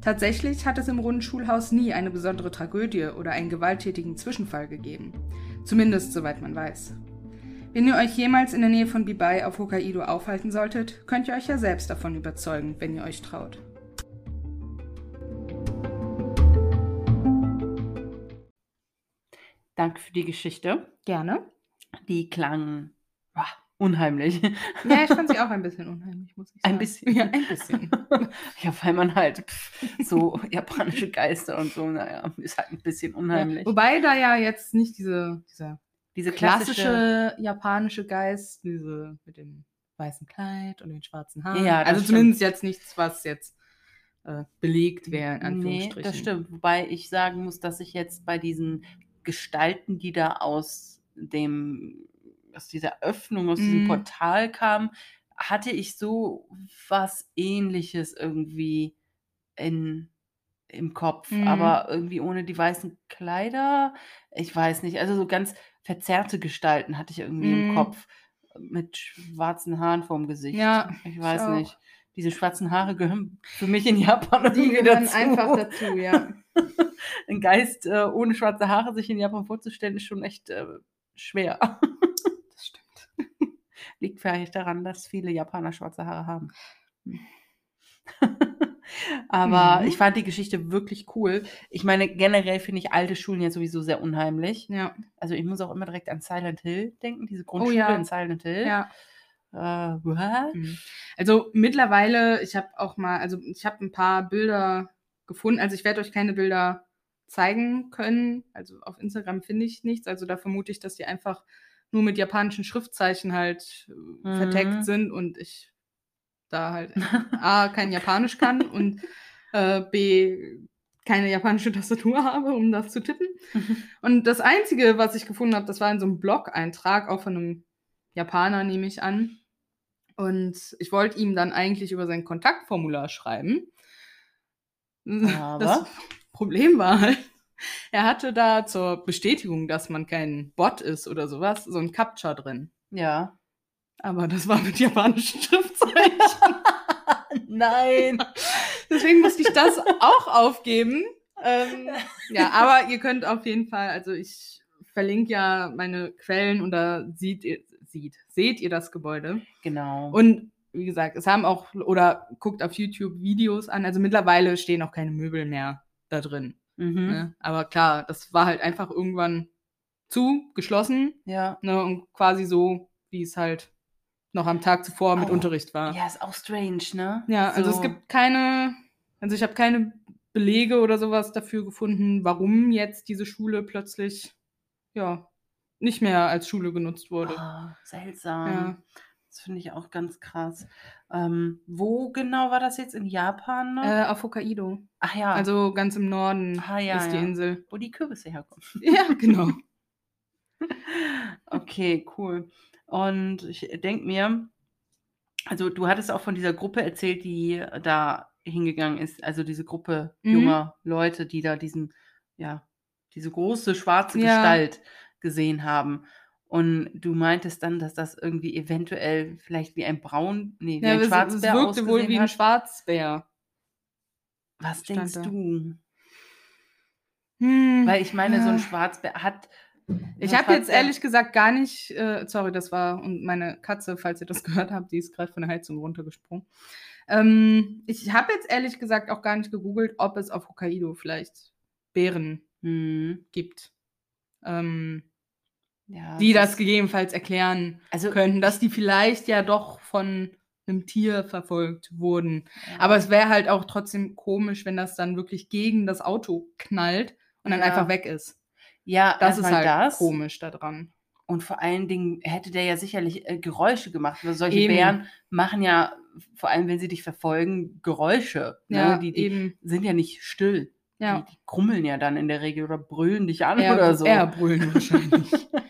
Tatsächlich hat es im runden Schulhaus nie eine besondere Tragödie oder einen gewalttätigen Zwischenfall gegeben. Zumindest soweit man weiß. Wenn ihr euch jemals in der Nähe von Bibai auf Hokkaido aufhalten solltet, könnt ihr euch ja selbst davon überzeugen, wenn ihr euch traut. Danke für die Geschichte. Gerne. Die klang, unheimlich. Ja, ich fand sie auch ein bisschen unheimlich, muss ich sagen. Ein bisschen. Ja, ein bisschen. ja, weil man halt pff, so japanische Geister und so, naja, ist halt ein bisschen unheimlich. Ja, wobei da ja jetzt nicht diese, dieser Diese klassische, klassische, japanische Geist, diese mit dem weißen Kleid und den schwarzen Haaren. Ja, also stimmt. zumindest jetzt nichts, was jetzt äh, belegt wäre, in nee, Anführungsstrichen. das stimmt. Wobei ich sagen muss, dass ich jetzt bei diesen Gestalten, die da aus dem, aus dieser Öffnung, aus diesem Mhm. Portal kamen, hatte ich so was ähnliches irgendwie in, im Kopf. Mhm. Aber irgendwie ohne die weißen Kleider. Ich weiß nicht. Also so ganz verzerrte Gestalten hatte ich irgendwie im Mhm. Kopf. Mit schwarzen Haaren vorm Gesicht. Ja, ich ich weiß auch. nicht. Diese schwarzen Haare gehören für mich in Japan Die irgendwie gehören dazu. einfach dazu, ja. Ein Geist äh, ohne schwarze Haare sich in Japan vorzustellen, ist schon echt äh, schwer. Das stimmt. Liegt vielleicht daran, dass viele Japaner schwarze Haare haben. Hm. Aber Mhm. ich fand die Geschichte wirklich cool. Ich meine, generell finde ich alte Schulen ja sowieso sehr unheimlich. Ja, Also ich muss auch immer direkt an Silent Hill denken, diese Grundschule ja. in Silent Hill. ja. What? Mhm. Also mittlerweile, ich habe auch mal, also ich habe ein paar Bilder gefunden. Also ich werde euch keine Bilder zeigen können. Also auf Instagram finde ich nichts. Also da vermute ich, dass die einfach nur mit japanischen Schriftzeichen halt äh, Mhm. verteckt sind und ich da halt A, kein Japanisch kann und äh, B, keine japanische Tastatur habe, um das zu tippen. Und das Einzige, was ich gefunden habe, das war in so einem Blog-Eintrag, auch von einem Japaner, nehme ich an. Und ich wollte ihm dann eigentlich über sein Kontaktformular schreiben. Aber? Das Problem war halt, er hatte da zur Bestätigung, dass man kein Bot ist oder sowas, so ein Captcha drin. Ja. Aber das war mit japanischen Schriftzeichen. Nein. Deswegen musste ich das auch aufgeben. Ähm, ja, aber ihr könnt auf jeden Fall, also ich verlinke ja meine Quellen und da sieht ihr, sieht, seht ihr das Gebäude. Genau. Und wie gesagt, es haben auch, oder guckt auf YouTube Videos an, also mittlerweile stehen auch keine Möbel mehr da drin. mhm. Ne? Aber klar, das war halt einfach irgendwann zu, geschlossen, Ja. ne? und quasi so, wie es halt noch am Tag zuvor mit Auch- Unterricht war. Ja, ist auch strange, ne? Ja, also es gibt keine, also ich habe keine Belege oder sowas dafür gefunden, warum jetzt diese Schule plötzlich, ja, nicht mehr als Schule genutzt wurde. Ah, seltsam. Ja. Das finde ich auch ganz krass. Ähm, wo genau war das jetzt? In Japan noch? Äh, auf Hokkaido. Ach ja, Also ganz im Norden Ah, ja, ist die ja. Insel. wo die Kürbisse herkommen. Ja, genau. Okay, cool. Und ich denke mir, also du hattest auch von dieser Gruppe erzählt, die da hingegangen ist, also diese Gruppe Mhm. junger Leute, die da diesen, ja, diese große schwarze Ja. Gestalt gesehen haben. Und du meintest dann, dass das irgendwie eventuell vielleicht wie ein Braun, nee, wie Ja, ein es, es Schwarzbär wirkte wohl wie ein hat. Schwarzbär. Was denkst da. du? Hm, Weil ich meine, so ein ja. Schwarzbär hat. Ich habe jetzt ehrlich gesagt gar nicht, äh, sorry, das war, und meine Katze, falls ihr das gehört habt, die ist gerade von der Heizung runtergesprungen. Ähm, ich habe jetzt ehrlich gesagt auch gar nicht gegoogelt, ob es auf Hokkaido vielleicht Bären Hm, gibt, ähm, ja, die das ist- gegebenenfalls erklären also könnten, dass die vielleicht ja doch von einem Tier verfolgt wurden. ja. Aber es wäre halt auch trotzdem komisch, wenn das dann wirklich gegen das Auto knallt und dann Ja. einfach weg ist. ja, Das ist halt das. komisch daran. Und vor allen Dingen hätte der ja sicherlich äh, Geräusche gemacht. Weil solche Eben. Bären machen ja, vor allem wenn sie dich verfolgen, Geräusche. Ja, ne? die, die sind ja nicht still. Ja. Die, die krummeln ja dann in der Regel oder brüllen dich an Eher, oder so. eher brüllen wahrscheinlich.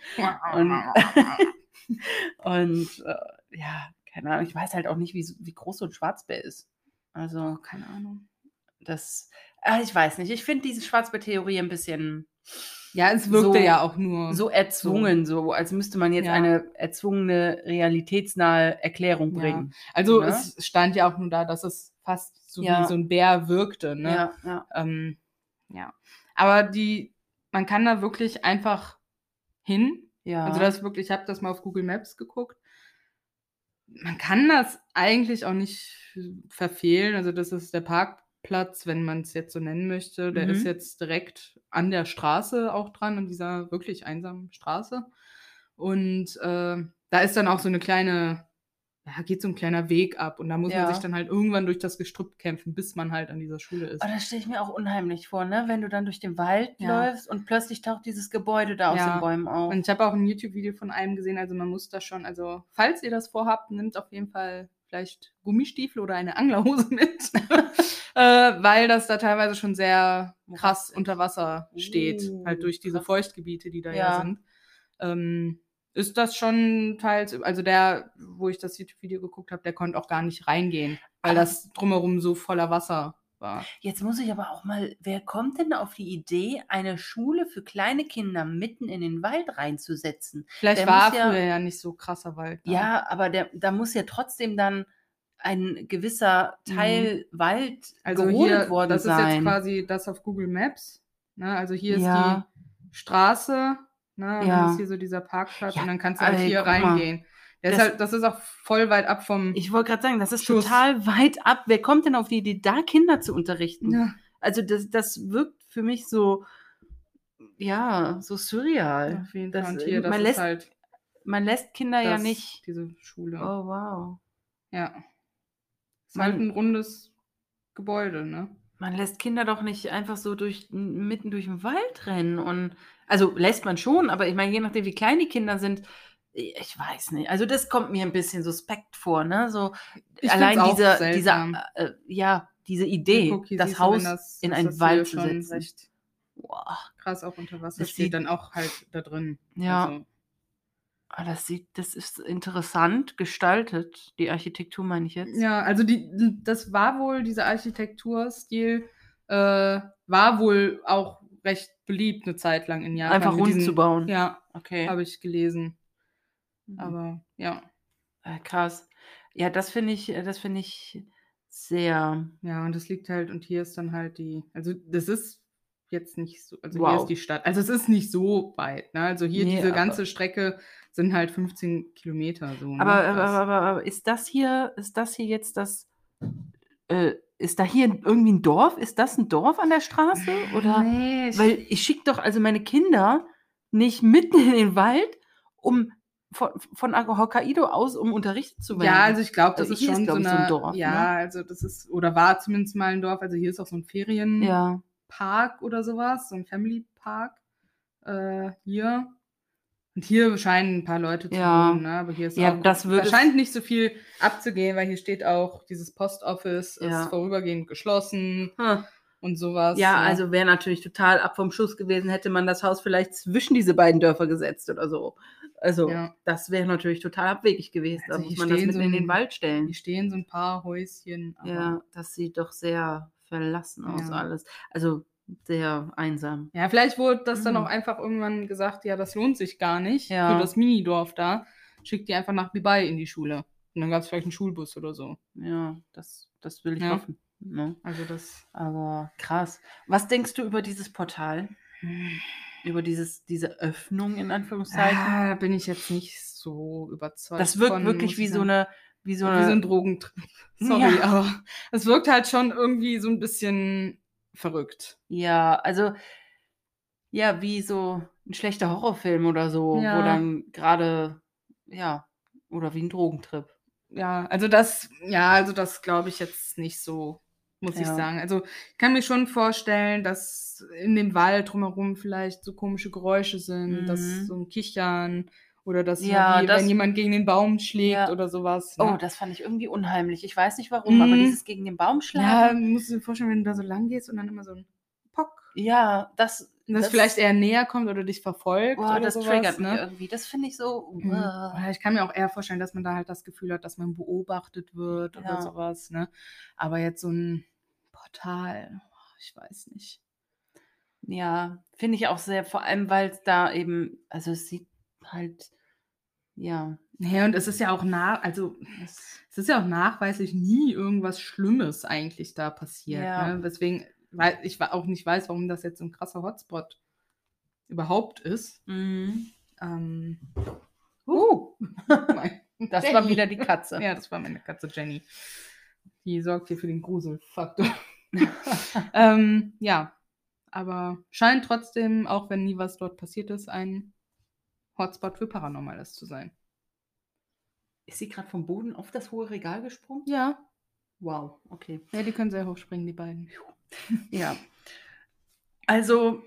Und, und äh, ja, keine Ahnung, ich weiß halt auch nicht, wie, so- wie groß so ein Schwarzbär ist. Also, Keine Ahnung. das, ah, ich weiß nicht. Ich finde diese Schwarzbär-Theorie ein bisschen Ja, es wirkte So- ja auch nur. so erzwungen, so als müsste man jetzt Ja. eine erzwungene, realitätsnahe Erklärung Ja. bringen. Also ne? es stand ja auch nur da, dass es fast so Ja. wie so ein Bär wirkte. Ne? Ja, ja. Ähm, ja. Aber die, man kann da wirklich einfach hin. ja. Also das ist wirklich, ich habe das mal auf Google Maps geguckt. Man kann das eigentlich auch nicht verfehlen. Also das ist der Parkplatz, wenn man es jetzt so nennen möchte. Der Mhm. ist jetzt direkt an der Straße auch dran, an dieser wirklich einsamen Straße. Und äh, da ist dann auch so eine kleine, ja, geht so ein kleiner Weg ab und da muss Ja. man sich dann halt irgendwann durch das Gestrüpp kämpfen, bis man halt an dieser Schule ist. Oh, das stelle ich mir auch unheimlich vor, ne? Wenn du dann durch den Wald Ja. läufst und plötzlich taucht dieses Gebäude da aus den Bäumen auf. Und ich habe auch ein YouTube-Video von einem gesehen, also man muss da schon, also falls ihr das vorhabt, nimmt auf jeden Fall vielleicht Gummistiefel oder eine Anglerhose mit, äh, weil das da teilweise schon sehr krass Morassig. unter Wasser steht, Uh, halt durch diese krass. Feuchtgebiete, die da ja, Ja. sind. Ähm, ist das schon teils, also der, wo ich das YouTube-Video geguckt habe, der konnte auch gar nicht reingehen, weil das drumherum so voller Wasser war. Jetzt muss ich aber auch mal, wer kommt denn auf die Idee, eine Schule für kleine Kinder mitten in den Wald reinzusetzen? Vielleicht Der war ja- früher ja nicht so krasser Wald. Ja, aber der, da muss ja trotzdem dann ein gewisser Teil Wald Mhm. Also gerodet hier, worden das sein. ist jetzt quasi das auf Google Maps. Ne? Also hier ist Ja. die Straße, ne? und Ja. dann ist hier so dieser Parkplatz Ja, und dann kannst du halt ey, hier reingehen. Das- halt, das ist auch voll weit ab vom. Ich wollte gerade sagen, das ist Schuss. total weit ab. Wer kommt denn auf die Idee, da Kinder zu unterrichten? ja, Also das, das wirkt für mich so, ja, so surreal. auf jeden Fall. Und hier, das man, lässt, halt man lässt Kinder ja das, nicht. diese Schule. Oh, wow. Ja. Ist Man- halt ein rundes Gebäude, ne? Man lässt Kinder doch nicht einfach so durch, mitten durch den Wald rennen. Und, also lässt man schon, aber ich meine, je nachdem, wie klein die Kinder sind, ich weiß nicht. Also das kommt mir ein bisschen suspekt vor, ne? So Ich allein seltsam. dieser, äh, ja, diese Idee, hier das du, Haus wenn das- in einen Wald zu setzen. recht krass auch unter Wasser Das steht sieht- dann auch halt da drin. ja. Also, Ah, Das sieht, das ist interessant gestaltet, die Architektur meine ich jetzt. Ja, also die, das war wohl, dieser Architekturstil äh, war wohl auch recht beliebt eine Zeit lang in Japan. Einfach rund diesen- zu bauen. Ja, Okay. habe ich gelesen. Mhm. Aber ja, Äh, krass. Ja, das finde ich, äh, das finde ich sehr. ja, und das liegt halt, und hier ist dann halt die, also das ist jetzt nicht so, also hier Wow. ist die Stadt, also es ist nicht so weit, ne? Also hier Nee, diese ganze Strecke sind halt 15 Kilometer so. Ne? Aber, aber, aber, aber ist das hier, ist das hier jetzt das, äh, ist da hier irgendwie ein Dorf? Ist das ein Dorf an der Straße? Oder? nee, ich, Weil ich schicke doch also meine Kinder nicht mitten in den Wald, um von, von Hokkaido aus, um unterrichtet zu werden. Ja, also ich glaube, das Also ist ist, schon glaub so, eine, so ein Dorf, Ja, ne? also das ist, oder war zumindest mal ein Dorf. Also hier ist auch so ein Ferienpark ja. oder sowas, so ein Family Park äh, hier. Und hier scheinen ein paar Leute zu Ja. wohnen, ne? aber hier ist Ja, auch, das da scheint nicht so viel abzugehen, weil hier steht auch, dieses Postoffice Ja. ist vorübergehend geschlossen Hm. und sowas. Ja, ne? also wäre natürlich total ab vom Schuss gewesen, hätte man das Haus vielleicht zwischen diese beiden Dörfer gesetzt oder so. Also, Ja. das wäre natürlich total abwegig gewesen. Also da muss man das mitten so in den ein- Wald stellen. Hier stehen so ein paar Häuschen. Ja, das sieht doch sehr verlassen aus alles. Also sehr einsam. Ja, vielleicht wurde das dann Mhm. auch einfach irgendwann gesagt, ja, das lohnt sich gar nicht Ja. für das Minidorf da. Schickt die einfach nach Dubai in die Schule. Und dann gab es vielleicht einen Schulbus oder so. Ja, das, das will ich Ja. hoffen. Ne? Also das. Aber krass. Was denkst du über dieses Portal? Über dieses, diese Öffnung in Anführungszeichen? Ah, da bin ich jetzt nicht so überzeugt. das wirkt von, wirklich wie so eine, wie so wie eine. so ein Drogentrip. Sorry, Ja. aber es wirkt halt schon irgendwie so ein bisschen verrückt. Ja, also ja, wie so ein schlechter Horrorfilm oder so, Ja. wo dann gerade, ja, oder wie ein Drogentrip. Ja, also das, ja, also das glaube ich jetzt nicht so, muss ich Ja. sagen. Also ich kann mir schon vorstellen, dass in dem Wald drumherum vielleicht so komische Geräusche sind, dass Mhm. so ein Kichern oder dass Ja, wie, das- wenn jemand gegen den Baum schlägt Ja. oder sowas. Ne? Oh, das fand ich irgendwie unheimlich. Ich weiß nicht warum, aber Mhm. dieses gegen den Baum ja, schlagen. musst du dir vorstellen, wenn du da so lang gehst und dann immer so ein Pock. Ja, das, Und das, vielleicht eher näher kommt oder dich verfolgt. boah, oder das sowas, triggert mich ne? irgendwie. Das finde ich so. Mhm. Oder Ich kann mir auch eher vorstellen, dass man da halt das Gefühl hat, dass man beobachtet wird oder Ja. sowas. Ne? Aber jetzt so ein Portal, ich weiß nicht. Ja, finde ich auch sehr, vor allem, weil es da eben, also es sieht halt, ja, Nee, und es ist ja auch nach, also es, ist ja auch nachweislich nie irgendwas Schlimmes eigentlich da passiert. Ja. Ne? Weswegen weil ich auch nicht weiß, warum das jetzt so ein krasser Hotspot überhaupt ist. mhm. Ähm, uh, mein- das war Jenny. wieder die Katze. Ja, das war meine Katze Jenny. Die sorgt hier für den Gruselfaktor. ähm, ja, aber scheint trotzdem, auch wenn nie was dort passiert ist, ein Hotspot für Paranormales zu sein. Ist sie gerade vom Boden auf das hohe Regal gesprungen? Ja. Wow, okay. Ja, die können sehr hoch springen, die beiden. Ja. Also,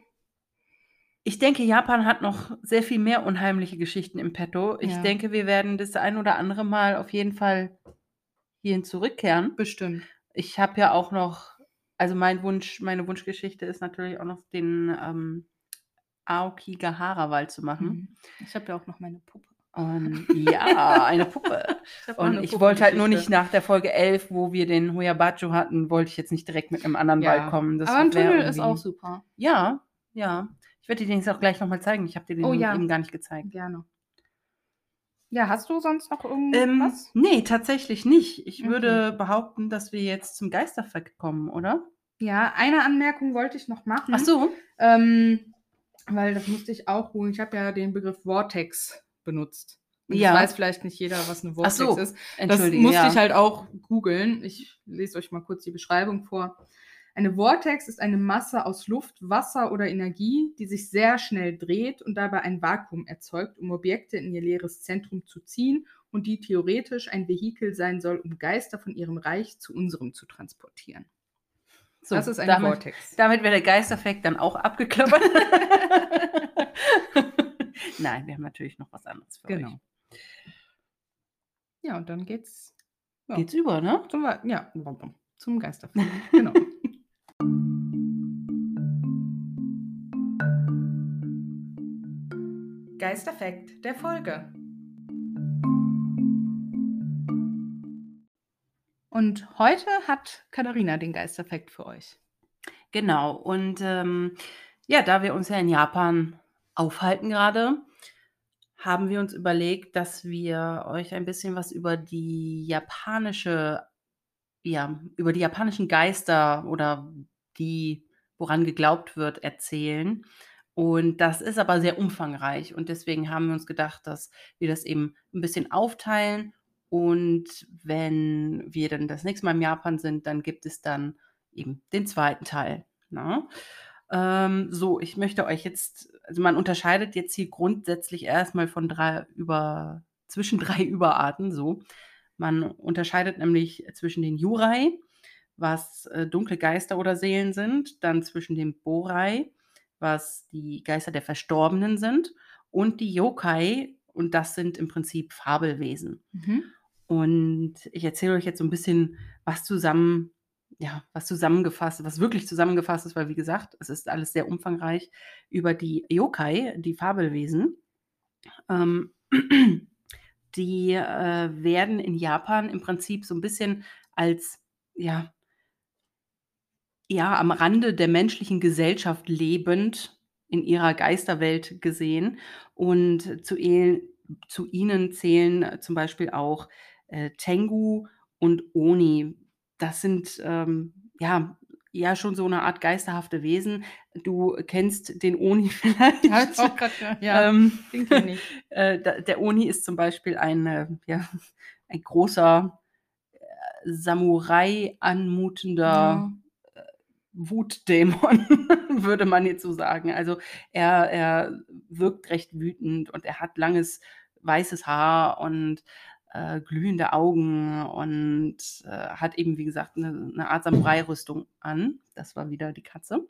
ich denke, Japan hat noch sehr viel mehr unheimliche Geschichten im Petto. Ich Ja. denke, wir werden das ein oder andere Mal auf jeden Fall hierhin zurückkehren. Bestimmt. Ich habe ja auch noch, also mein Wunsch, meine Wunschgeschichte ist natürlich auch noch den ähm, Aokigahara-Wald zu machen. Mhm. Ich habe ja auch noch meine Puppe. Und ja, eine Puppe. Ich Und eine ich wollte halt nur nicht nach der Folge 11, wo wir den Huyabacho hatten, wollte ich jetzt nicht direkt mit einem anderen Ja. Wald kommen. Das Aber ein Tunnel ist irgendwie- auch super. Ja, ja. Ich werde dir den jetzt auch gleich nochmal zeigen. Ich habe dir den Oh ja. eben gar nicht gezeigt. Gerne. Ja, hast du sonst noch Ähm, irgendwas? nee, tatsächlich nicht. Ich Okay. würde behaupten, dass wir jetzt zum Geisterfakt kommen, oder? ja, eine Anmerkung wollte ich noch machen. Ach so. Ähm, weil das musste ich auch holen. Ich habe ja den Begriff Vortex benutzt. Und Ja. Das weiß vielleicht nicht jeder, was eine Vortex so, ist. Das musste ja. ich halt auch googeln. Ich lese euch mal kurz die Beschreibung vor. Eine Vortex ist eine Masse aus Luft, Wasser oder Energie, die sich sehr schnell dreht und dabei ein Vakuum erzeugt, um Objekte in ihr leeres Zentrum zu ziehen und die theoretisch ein Vehikel sein soll, um Geister von ihrem Reich zu unserem zu transportieren. So, das ist eine damit, Vortex. Damit wäre der Geisterfakt dann auch abgeklappert. Nein, wir haben natürlich noch was anderes für Genau. euch. Ja, und dann geht's Ja. Geht's über, ne? zum, ja, zum Geisterfilm. genau. Geisterfakt der Folge. Und heute hat Katharina den Geisterfakt für euch. Genau. Und ähm, ja, da wir uns ja in Japan aufhalten gerade, haben wir uns überlegt, dass wir euch ein bisschen was über die japanische, ja, über die japanischen Geister oder die, woran geglaubt wird, erzählen. Und das ist aber sehr umfangreich. Und deswegen haben wir uns gedacht, dass wir das eben ein bisschen aufteilen. Und wenn wir dann das nächste Mal in Japan sind, dann gibt es dann eben den zweiten Teil. Ne? Ähm, so, ich möchte euch jetzt, also man unterscheidet jetzt hier grundsätzlich erstmal von drei über, zwischen drei Überarten, so. Man unterscheidet nämlich zwischen den Jurai, was äh, dunkle Geister oder Seelen sind, dann zwischen dem Borai, was die Geister der Verstorbenen sind, und die Yokai, und das sind im Prinzip Fabelwesen. Und ich erzähle euch jetzt so ein bisschen, was zusammen, ja, was zusammengefasst, was wirklich zusammengefasst ist, weil wie gesagt, es ist alles sehr umfangreich über die Yokai, die Fabelwesen. Ähm, die äh, werden in Japan im Prinzip so ein bisschen als, ja, ja, am Rande der menschlichen Gesellschaft lebend in ihrer Geisterwelt gesehen. Und zu, eh- zu ihnen zählen äh, zum Beispiel auch äh, Tengu und Oni. Das sind ähm, ja, ja schon so eine Art geisterhafte Wesen. Du kennst den Oni vielleicht. Ja, auch grad, ja, ähm, ich. äh, der Oni ist zum Beispiel ein, äh, ja, ein großer äh, Samurai anmutender Ja. Wutdämon, würde man jetzt so sagen. Also er, er wirkt recht wütend und er hat langes weißes Haar und äh, glühende Augen und äh, hat eben, wie gesagt, eine, eine Art Samurai-Rüstung an. Das war wieder die Katze.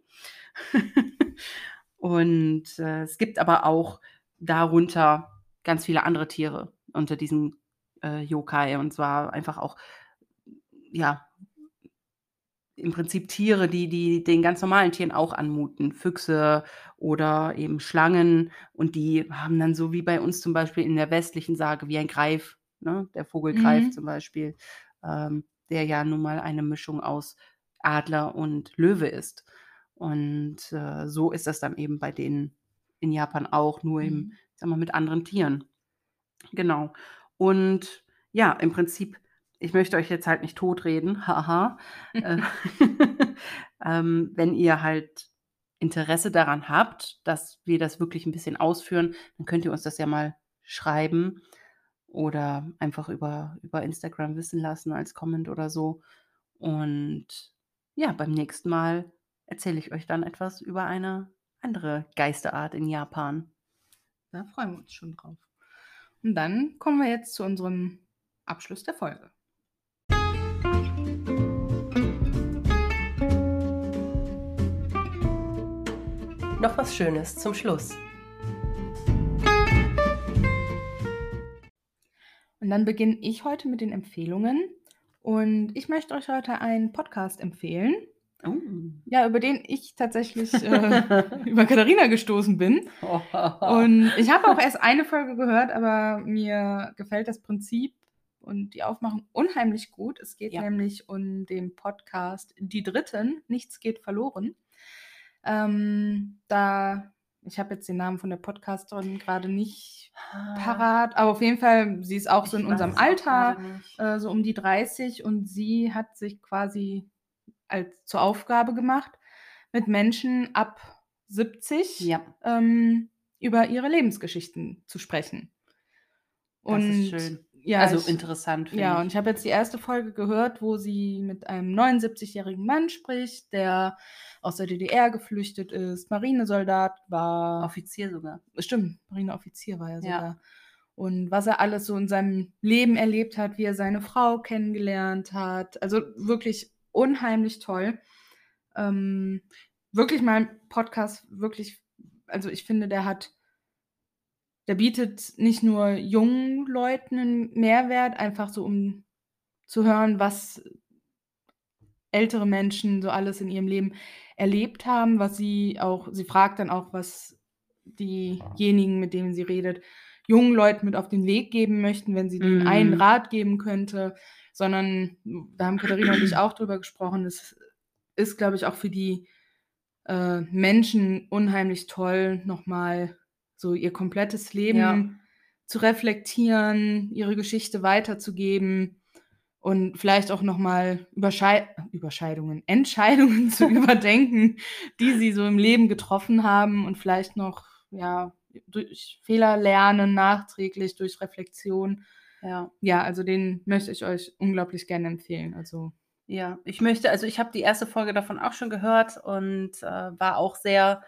und äh, es gibt aber auch darunter ganz viele andere Tiere unter diesen äh, Yokai und zwar einfach auch, ja, im Prinzip Tiere, die, die den ganz normalen Tieren auch anmuten. Füchse oder eben Schlangen. Und die haben dann so wie bei uns zum Beispiel in der westlichen Sage, wie ein Greif, ne? der Vogelgreif Mhm. zum Beispiel, ähm, der ja nun mal eine Mischung aus Adler und Löwe ist. Und äh, so ist das dann eben bei denen in Japan auch, nur im, Mhm. sag mal, mit anderen Tieren. Genau. Und ja, im Prinzip, ich möchte euch jetzt halt nicht totreden, haha. Äh, ähm, wenn ihr halt Interesse daran habt, dass wir das wirklich ein bisschen ausführen, dann könnt ihr uns das ja mal schreiben oder einfach über, über Instagram wissen lassen als Comment oder so. Und ja, beim nächsten Mal erzähle ich euch dann etwas über eine andere Geisterart in Japan. Da freuen wir uns schon drauf. Und dann kommen wir jetzt zu unserem Abschluss der Folge. Noch was Schönes zum Schluss. Und dann beginne ich heute mit den Empfehlungen. Und ich möchte euch heute einen Podcast empfehlen. Oh. Ja, über den ich tatsächlich äh, über Katharina gestoßen bin. Und ich habe auch erst eine Folge gehört, aber mir gefällt das Prinzip und die Aufmachung unheimlich gut. Es geht ja. nämlich um den Podcast Die Dritten, Nichts geht verloren. Ähm, da ich habe jetzt den Namen von der Podcasterin gerade nicht ah. parat, aber auf jeden Fall, sie ist auch so in unserem Alter, äh, so um die 30 und sie hat sich quasi als zur Aufgabe gemacht, mit Menschen ab 70 ja. ähm, über ihre Lebensgeschichten zu sprechen. Und das ist schön. Ja, also ich, interessant. Ja, ich. und ich habe jetzt die erste Folge gehört, wo sie mit einem 79-jährigen Mann spricht, der aus der DDR geflüchtet ist, Marinesoldat war. Offizier sogar. Stimmt, Marineoffizier war er sogar. Ja. Und was er alles so in seinem Leben erlebt hat, wie er seine Frau kennengelernt hat. Also wirklich unheimlich toll. Ähm, wirklich mal Podcast, wirklich, also ich finde, der hat der bietet nicht nur jungen Leuten einen Mehrwert, einfach so um zu hören, was ältere Menschen so alles in ihrem Leben erlebt haben, was sie auch, sie fragt dann auch, was diejenigen, mit denen sie redet, jungen Leuten mit auf den Weg geben möchten, wenn sie denen einen mhm. Rat geben könnte, sondern da haben Katharina und ich auch drüber gesprochen, es ist, glaube ich, auch für die äh, Menschen unheimlich toll, nochmal so ihr komplettes Leben ja. zu reflektieren, ihre Geschichte weiterzugeben und vielleicht auch nochmal Überschei Überscheidungen, Entscheidungen zu überdenken, die sie so im Leben getroffen haben und vielleicht noch, ja, durch Fehler lernen, nachträglich, durch Reflexion. Ja. Ja, also den möchte ich euch unglaublich gerne empfehlen. Also. Ja, ich möchte, also ich habe die erste Folge davon auch schon gehört und äh, war auch sehr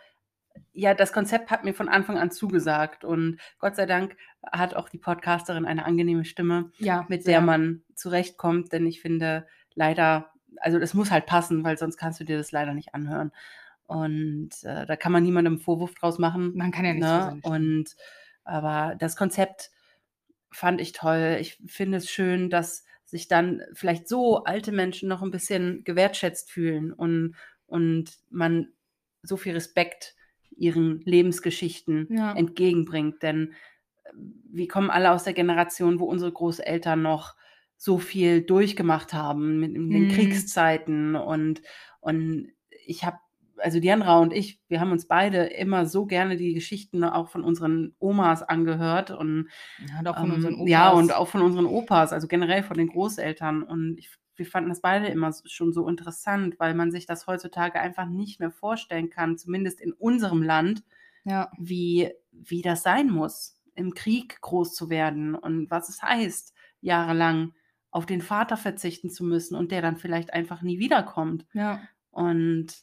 ja, das Konzept hat mir von Anfang an zugesagt und Gott sei Dank hat auch die Podcasterin eine angenehme Stimme, ja, mit sehr. der man zurechtkommt, denn ich finde leider, also das muss halt passen, weil sonst kannst du dir das leider nicht anhören. Und äh, da kann man niemandem Vorwurf draus machen. Man kann ja nicht. Ne? So und aber das Konzept fand ich toll. Ich finde es schön, dass sich dann vielleicht so alte Menschen noch ein bisschen gewertschätzt fühlen und, und man so viel Respekt ihren Lebensgeschichten ja. entgegenbringt. Denn äh, wir kommen alle aus der Generation, wo unsere Großeltern noch so viel durchgemacht haben mit den mhm. Kriegszeiten und, und ich habe also Diandra und ich, wir haben uns beide immer so gerne die Geschichten auch von unseren Omas angehört und ja, und auch von ähm, unseren Opas. ja und auch von unseren Opas, also generell von den Großeltern und ich wir fanden das beide immer schon so interessant, weil man sich das heutzutage einfach nicht mehr vorstellen kann, zumindest in unserem Land, ja. wie, wie das sein muss, im Krieg groß zu werden und was es heißt, jahrelang auf den Vater verzichten zu müssen und der dann vielleicht einfach nie wiederkommt. Ja. Und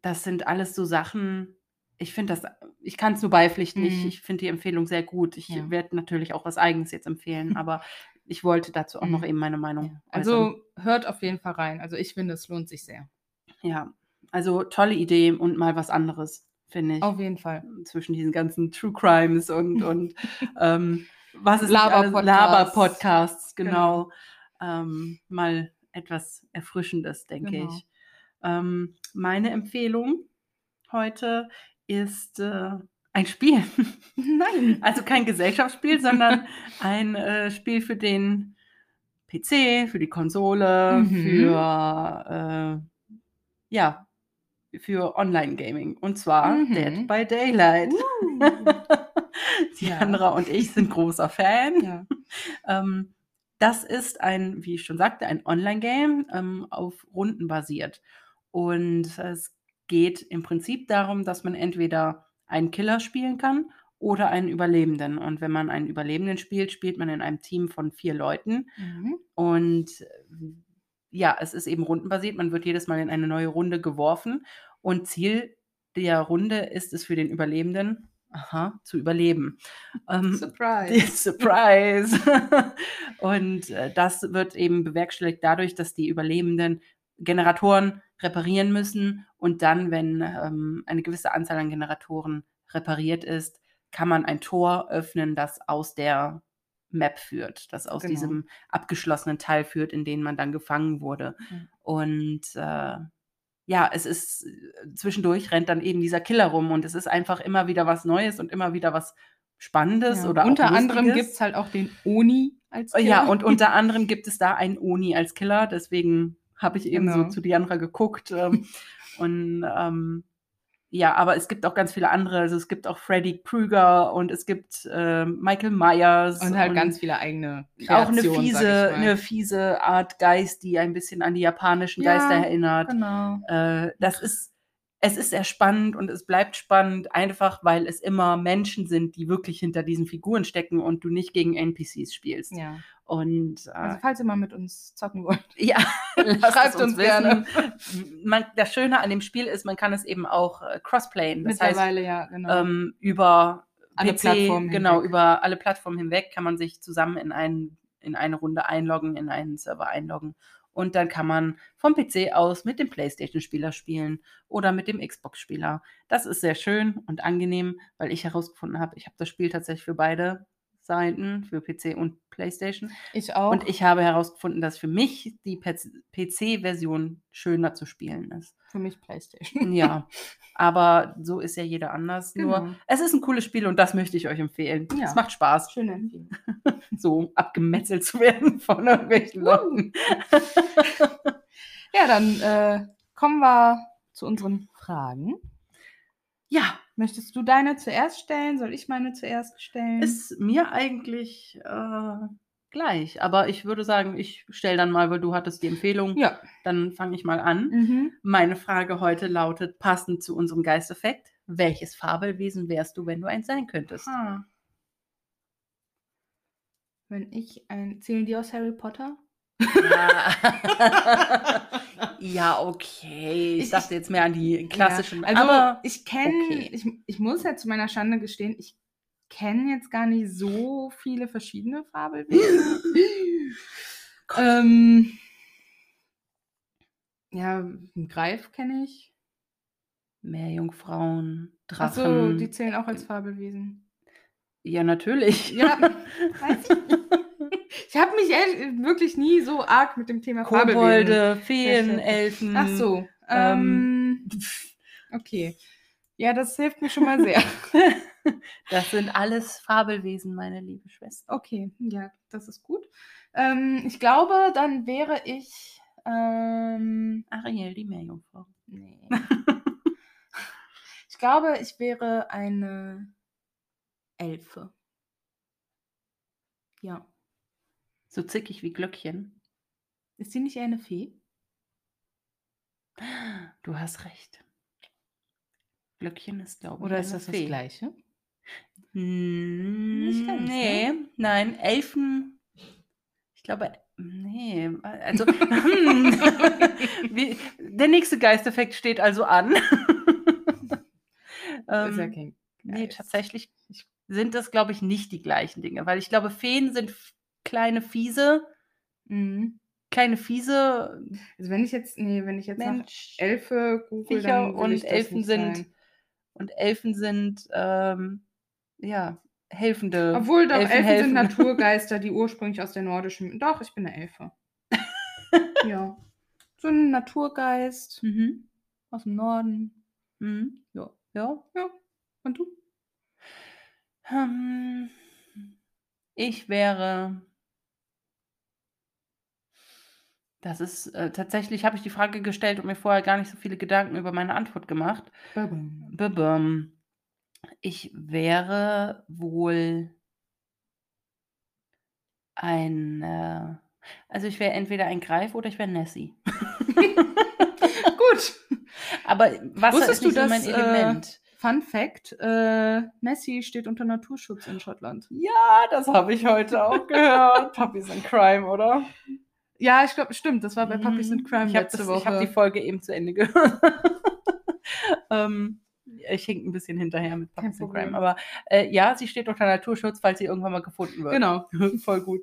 das sind alles so Sachen, ich finde das, ich kann es nur beipflichten. Mhm. Ich, ich finde die Empfehlung sehr gut. Ich ja. werde natürlich auch was Eigenes jetzt empfehlen, aber ich wollte dazu auch noch mhm. eben meine Meinung. Also hört auf jeden Fall rein. Also ich finde, es lohnt sich sehr. Ja, also tolle Idee und mal was anderes, finde ich. Auf jeden Fall. Zwischen diesen ganzen True Crimes und, und ähm, was ist Laber-Podcasts, Laber genau. genau. Ähm, mal etwas Erfrischendes, denke genau. ich. Ähm, meine Empfehlung heute ist äh, ein Spiel. Nein. Also kein Gesellschaftsspiel, sondern ein äh, Spiel für den PC, für die Konsole, mhm. für äh, ja, für Online-Gaming. Und zwar mhm. Dead by Daylight. Uh. Diandra ja. und ich sind großer Fan. Ja. ähm, das ist ein, wie ich schon sagte, ein Online-Game ähm, auf Runden basiert. Und es geht im Prinzip darum, dass man entweder einen Killer spielen kann oder einen Überlebenden. Und wenn man einen Überlebenden spielt, spielt man in einem Team von vier Leuten. Mhm. Und ja, es ist eben rundenbasiert. Man wird jedes Mal in eine neue Runde geworfen. Und Ziel der Runde ist es für den Überlebenden, aha, zu überleben. Ähm, Surprise. Surprise. und äh, das wird eben bewerkstelligt dadurch, dass die Überlebenden Generatoren reparieren müssen und dann, wenn ähm, eine gewisse Anzahl an Generatoren repariert ist, kann man ein Tor öffnen, das aus der Map führt, das aus genau. diesem abgeschlossenen Teil führt, in den man dann gefangen wurde. Mhm. Und äh, ja, es ist äh, zwischendurch rennt dann eben dieser Killer rum und es ist einfach immer wieder was Neues und immer wieder was Spannendes ja, oder unter anderem gibt es halt auch den Oni als Killer. Ja, und unter anderem gibt es da einen Oni als Killer, deswegen habe ich eben genau. so zu Diandra geguckt ähm, und ähm, ja, aber es gibt auch ganz viele andere. Also es gibt auch Freddy Krüger und es gibt äh, Michael Myers. Und halt und ganz viele eigene Kreationen, Auch eine fiese, eine fiese Art Geist, die ein bisschen an die japanischen ja, Geister erinnert. Genau. Äh, das ist, es ist sehr spannend und es bleibt spannend, einfach weil es immer Menschen sind, die wirklich hinter diesen Figuren stecken und du nicht gegen NPCs spielst. Ja. Und, äh, also falls ihr mal mit uns zocken wollt. Ja, schreibt uns, uns gerne. Man, das Schöne an dem Spiel ist, man kann es eben auch äh, crossplayen. Das Mittlerweile, heißt, ja, genau. Ähm, über alle PC, Plattformen genau, hinweg. über alle Plattformen hinweg kann man sich zusammen in, einen, in eine Runde einloggen, in einen Server einloggen. Und dann kann man vom PC aus mit dem PlayStation-Spieler spielen oder mit dem Xbox-Spieler. Das ist sehr schön und angenehm, weil ich herausgefunden habe, ich habe das Spiel tatsächlich für beide Seiten für PC und PlayStation. Ich auch. Und ich habe herausgefunden, dass für mich die PC-Version schöner zu spielen ist. Für mich PlayStation. Ja, aber so ist ja jeder anders. Genau. Nur es ist ein cooles Spiel und das möchte ich euch empfehlen. Ja. Es macht Spaß. Schöne Empfehlung. so abgemetzelt zu werden von irgendwelchen Leuten. ja, dann äh, kommen wir zu unseren Fragen. Ja, Möchtest du deine zuerst stellen? Soll ich meine zuerst stellen? Ist mir eigentlich äh, gleich. Aber ich würde sagen, ich stelle dann mal, weil du hattest die Empfehlung. Ja. Dann fange ich mal an. Mhm. Meine Frage heute lautet, passend zu unserem Geisteffekt, welches Fabelwesen wärst du, wenn du eins sein könntest? Ah. Wenn ich ein. Zählen die aus Harry Potter? Ja, ja okay. Ich, ich, dachte jetzt mehr an die klassischen. Ja, also aber ich kenne, okay. ich, ich muss ja zu meiner Schande gestehen, ich kenne jetzt gar nicht so viele verschiedene Fabelwesen. ähm, ja, einen Greif kenne ich. Meerjungfrauen, Drachen. Achso, die zählen auch als Fabelwesen. Ja, natürlich. Ja, weiß ich. Ich habe mich wirklich nie so arg mit dem Thema Kobolde, Feen, Elfen. Ach so. Ähm, ähm, okay. Ja, das hilft mir schon mal sehr. das sind alles Fabelwesen, meine liebe Schwester. Okay, ja, das ist gut. Ähm, ich glaube, dann wäre ich ähm, Ariel, die Meerjungfrau. Nee. ich glaube, ich wäre eine Elfe. Ja. So zickig wie Glöckchen. Ist sie nicht eher eine Fee? Du hast recht. Glöckchen ist, glaube ich, Oder ist das Fee. das Gleiche? Hm, nicht ganz, nee, ne? nein, Elfen. Ich glaube, nee, also hm, wie, der nächste Geisteffekt steht also an. ähm, ja nee, tatsächlich sind das, glaube ich, nicht die gleichen Dinge, weil ich glaube, Feen sind kleine Fiese. Mhm. Kleine Fiese. Also wenn ich jetzt, nee, wenn ich jetzt Mensch, nach Elfe google, dann und Elfen sind sein. und Elfen sind ähm, ja helfende. Obwohl doch Elfen, Elfen helfen. sind Naturgeister, die ursprünglich aus der nordischen. Doch, ich bin eine Elfe. ja. So ein Naturgeist mhm. aus dem Norden. Mhm. Ja. Ja. Ja. Und du? Um, ich wäre Das ist äh, tatsächlich, habe ich die Frage gestellt und mir vorher gar nicht so viele Gedanken über meine Antwort gemacht. Babum. Ich wäre wohl ein, äh, also ich wäre entweder ein Greif oder ich wäre Nessie. Gut. Aber Wasser Wusstest ist nicht du, so mein Element. Äh, Fun Fact, äh, Nessie steht unter Naturschutz in Schottland. Ja, das habe ich heute auch gehört. Puppies in Crime, oder? Ja, ich glaube, stimmt. Das war bei Puppies and Crime ich letzte das, Woche. Ich habe die Folge eben zu Ende gehört. ähm, ich hink ein bisschen hinterher mit Puppies in Crime. Aber äh, ja, sie steht unter Naturschutz, falls sie irgendwann mal gefunden wird. Genau. Voll gut.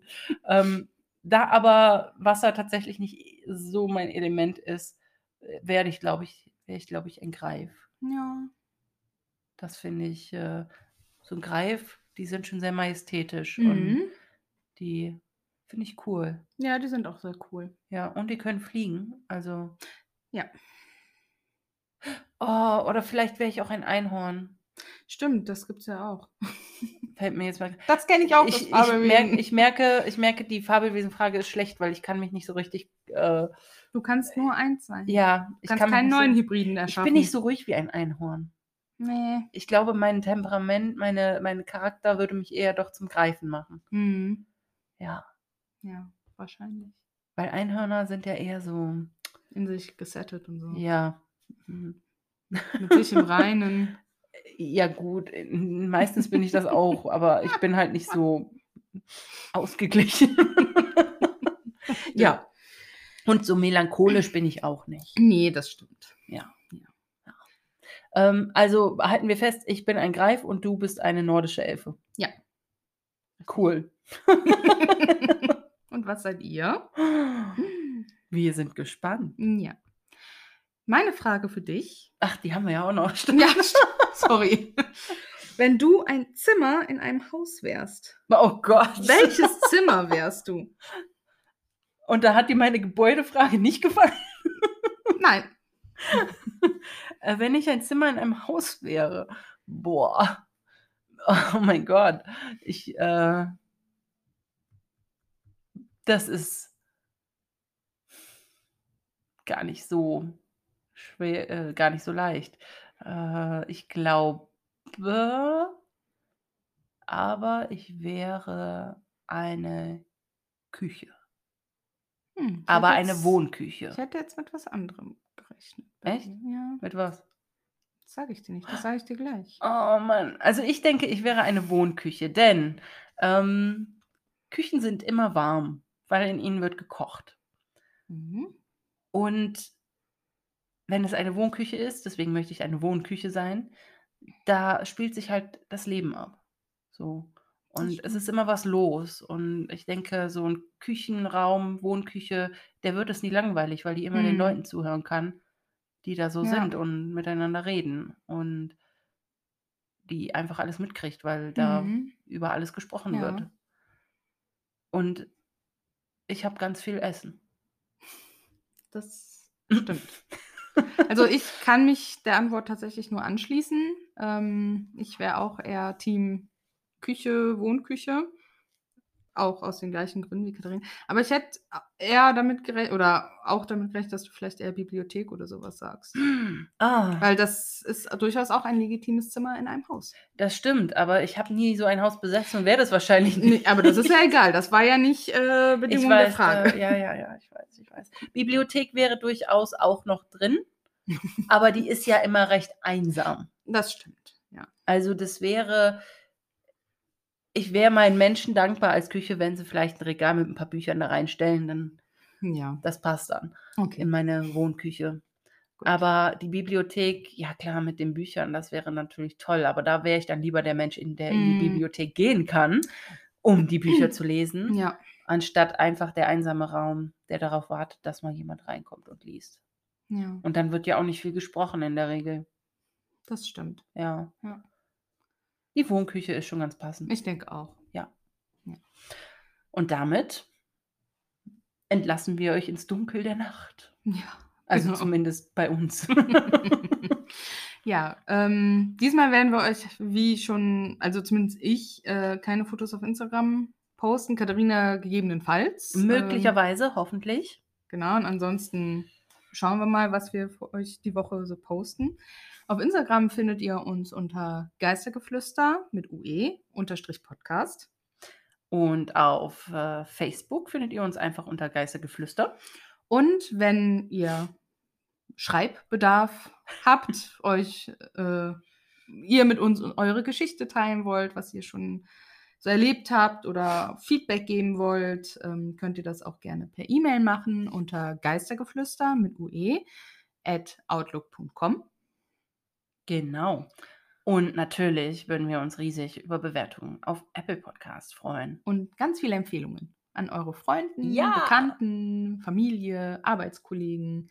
ähm, da aber Wasser tatsächlich nicht so mein Element ist, werde ich, glaube ich, wäre ich, glaube ich, ein Greif. Ja. Das finde ich, äh, so ein Greif, die sind schon sehr majestätisch Mhm. und die finde ich cool. Ja, die sind auch sehr cool. Ja, und die können fliegen. Also. Ja. Oh, oder vielleicht wäre ich auch ein Einhorn. Stimmt, das gibt's ja auch. Fällt mir jetzt mal. Das kenne ich auch. Ich, ich, merke, ich, merke, ich merke, die Fabelwesenfrage ist schlecht, weil ich kann mich nicht so richtig. Äh, du kannst nur eins sein. ja, du ich kannst kann keinen neuen so, Hybriden Ich erschaffen. bin nicht so ruhig wie ein Einhorn. Nee. Ich glaube, mein Temperament, meine, mein Charakter würde mich eher doch zum Greifen machen. Mhm. Ja. Ja, wahrscheinlich. Weil Einhörner sind ja eher so. In sich gesettet und so. Ja. Mhm. Mit sich im Reinen. Ja, gut. Meistens bin ich das auch, aber ich bin halt nicht so ausgeglichen. ja. Und so melancholisch bin ich auch nicht. Nee, das stimmt. Ja. ja. Ähm, also halten wir fest, ich bin ein Greif und du bist eine nordische Elfe. Ja. Cool. und was seid ihr? Wir sind gespannt. Ja. Meine Frage für dich. Ach, die haben wir ja auch noch. Ja, sorry. Wenn du ein Zimmer in einem Haus wärst, Oh Gott. welches Zimmer wärst du? Und da hat dir meine Gebäudefrage nicht gefallen. Nein. Äh, wenn ich ein Zimmer in einem Haus wäre, boah, oh mein Gott, ich, äh, das ist gar nicht so schwer, äh, gar nicht so leicht. Äh, ich glaube, aber ich wäre eine Küche, Hm, aber eine jetzt- Wohnküche. Ich hätte jetzt mit was anderem gerechnet. Echt? Ja, Mit was? das sage ich dir nicht. Das sage ich dir gleich. Oh Mann, also ich denke, ich wäre eine Wohnküche, denn ähm, Küchen sind immer warm, weil in ihnen wird gekocht. Mhm. Und wenn es eine Wohnküche ist, deswegen möchte ich eine Wohnküche sein, da spielt sich halt das Leben ab. So. Und es ist immer was los. Und ich denke, so ein Küchenraum, Wohnküche, der wird es nie langweilig, weil die immer den Mhm. Leuten zuhören kann, die da so Ja. sind und miteinander reden. Und die einfach alles mitkriegt, weil da Mhm. über alles gesprochen Ja. wird. Und ich habe ganz viel Essen. Das stimmt. Also ich kann mich der Antwort tatsächlich nur anschließen. Ähm, ich wäre auch eher Team Küche, Wohnküche. Auch aus den gleichen Gründen wie Katharina. Aber ich hätte eher damit gerechnet, oder auch damit gerechnet, dass du vielleicht eher Bibliothek oder sowas sagst. Ah, Weil das ist durchaus auch ein legitimes Zimmer in einem Haus. das stimmt, aber ich habe nie so ein Haus besessen und werde es wahrscheinlich Nee, nicht. aber das ist ja egal. Das war ja nicht äh, Bedingung der weiß, Frage. Äh, ja, ja, ja, ich weiß, ich weiß. Bibliothek wäre durchaus auch noch drin, aber die ist ja immer recht einsam. Das stimmt, ja. Also das wäre, ich wäre meinen Menschen dankbar als Küche, wenn sie vielleicht ein Regal mit ein paar Büchern da reinstellen, dann Ja, das passt dann okay. in meine Wohnküche. Gut. Aber die Bibliothek, ja klar, mit den Büchern, das wäre natürlich toll. Aber da wäre ich dann lieber der Mensch, in der in die Mm. Bibliothek gehen kann, um die Bücher zu lesen, Ja, anstatt einfach der einsame Raum, der darauf wartet, dass mal jemand reinkommt und liest. ja, Und dann wird ja auch nicht viel gesprochen in der Regel. das stimmt. Ja. Ja. Die Wohnküche ist schon ganz passend. Ich denke auch. Und damit entlassen wir euch ins Dunkel der Nacht. Ja. Also Genau. zumindest bei uns. ja, ähm, diesmal werden wir euch, wie schon, also zumindest ich, äh, keine Fotos auf Instagram posten. Katharina gegebenenfalls. Ähm, Möglicherweise, hoffentlich. genau, und ansonsten schauen wir mal, was wir für euch die Woche so posten. Auf Instagram findet ihr uns unter Geistergeflüster mit UE unterstrich Podcast. Und auf äh, Facebook findet ihr uns einfach unter Geistergeflüster. Und wenn ihr Schreibbedarf habt, euch äh, ihr mit uns eure Geschichte teilen wollt, was ihr schon so erlebt habt oder Feedback geben wollt, ähm, könnt ihr das auch gerne per E-Mail machen unter geistergeflüster mit ue at outlook.com. Genau. Und natürlich würden wir uns riesig über Bewertungen auf Apple Podcast freuen. Und ganz viele Empfehlungen an eure Freunde, Ja. Bekannten, Familie, Arbeitskollegen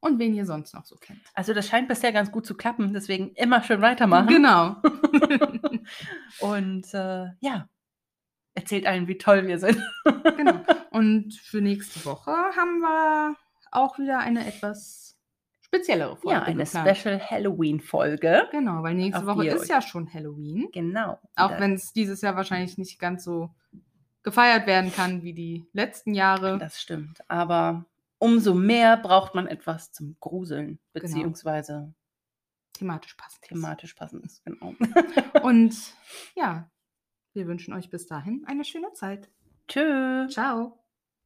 und wen ihr sonst noch so kennt. Also das scheint bisher ganz gut zu klappen, deswegen immer schön weitermachen. Genau. Und äh, ja, erzählt allen, wie toll wir sind. genau. Und für nächste Woche haben wir auch wieder eine etwas speziellere Folge. Ja, eine geplant. Special Halloween-Folge. Genau, weil nächste Woche ist euch- ja schon Halloween. Genau. Auch wenn es dieses Jahr wahrscheinlich nicht ganz so gefeiert werden kann wie die letzten Jahre. Das stimmt. Aber umso mehr braucht man etwas zum Gruseln, Genau. beziehungsweise Thematisch passend. thematisch passendes. Genau. Und ja, wir wünschen euch bis dahin eine schöne Zeit. Tschüss. Ciao.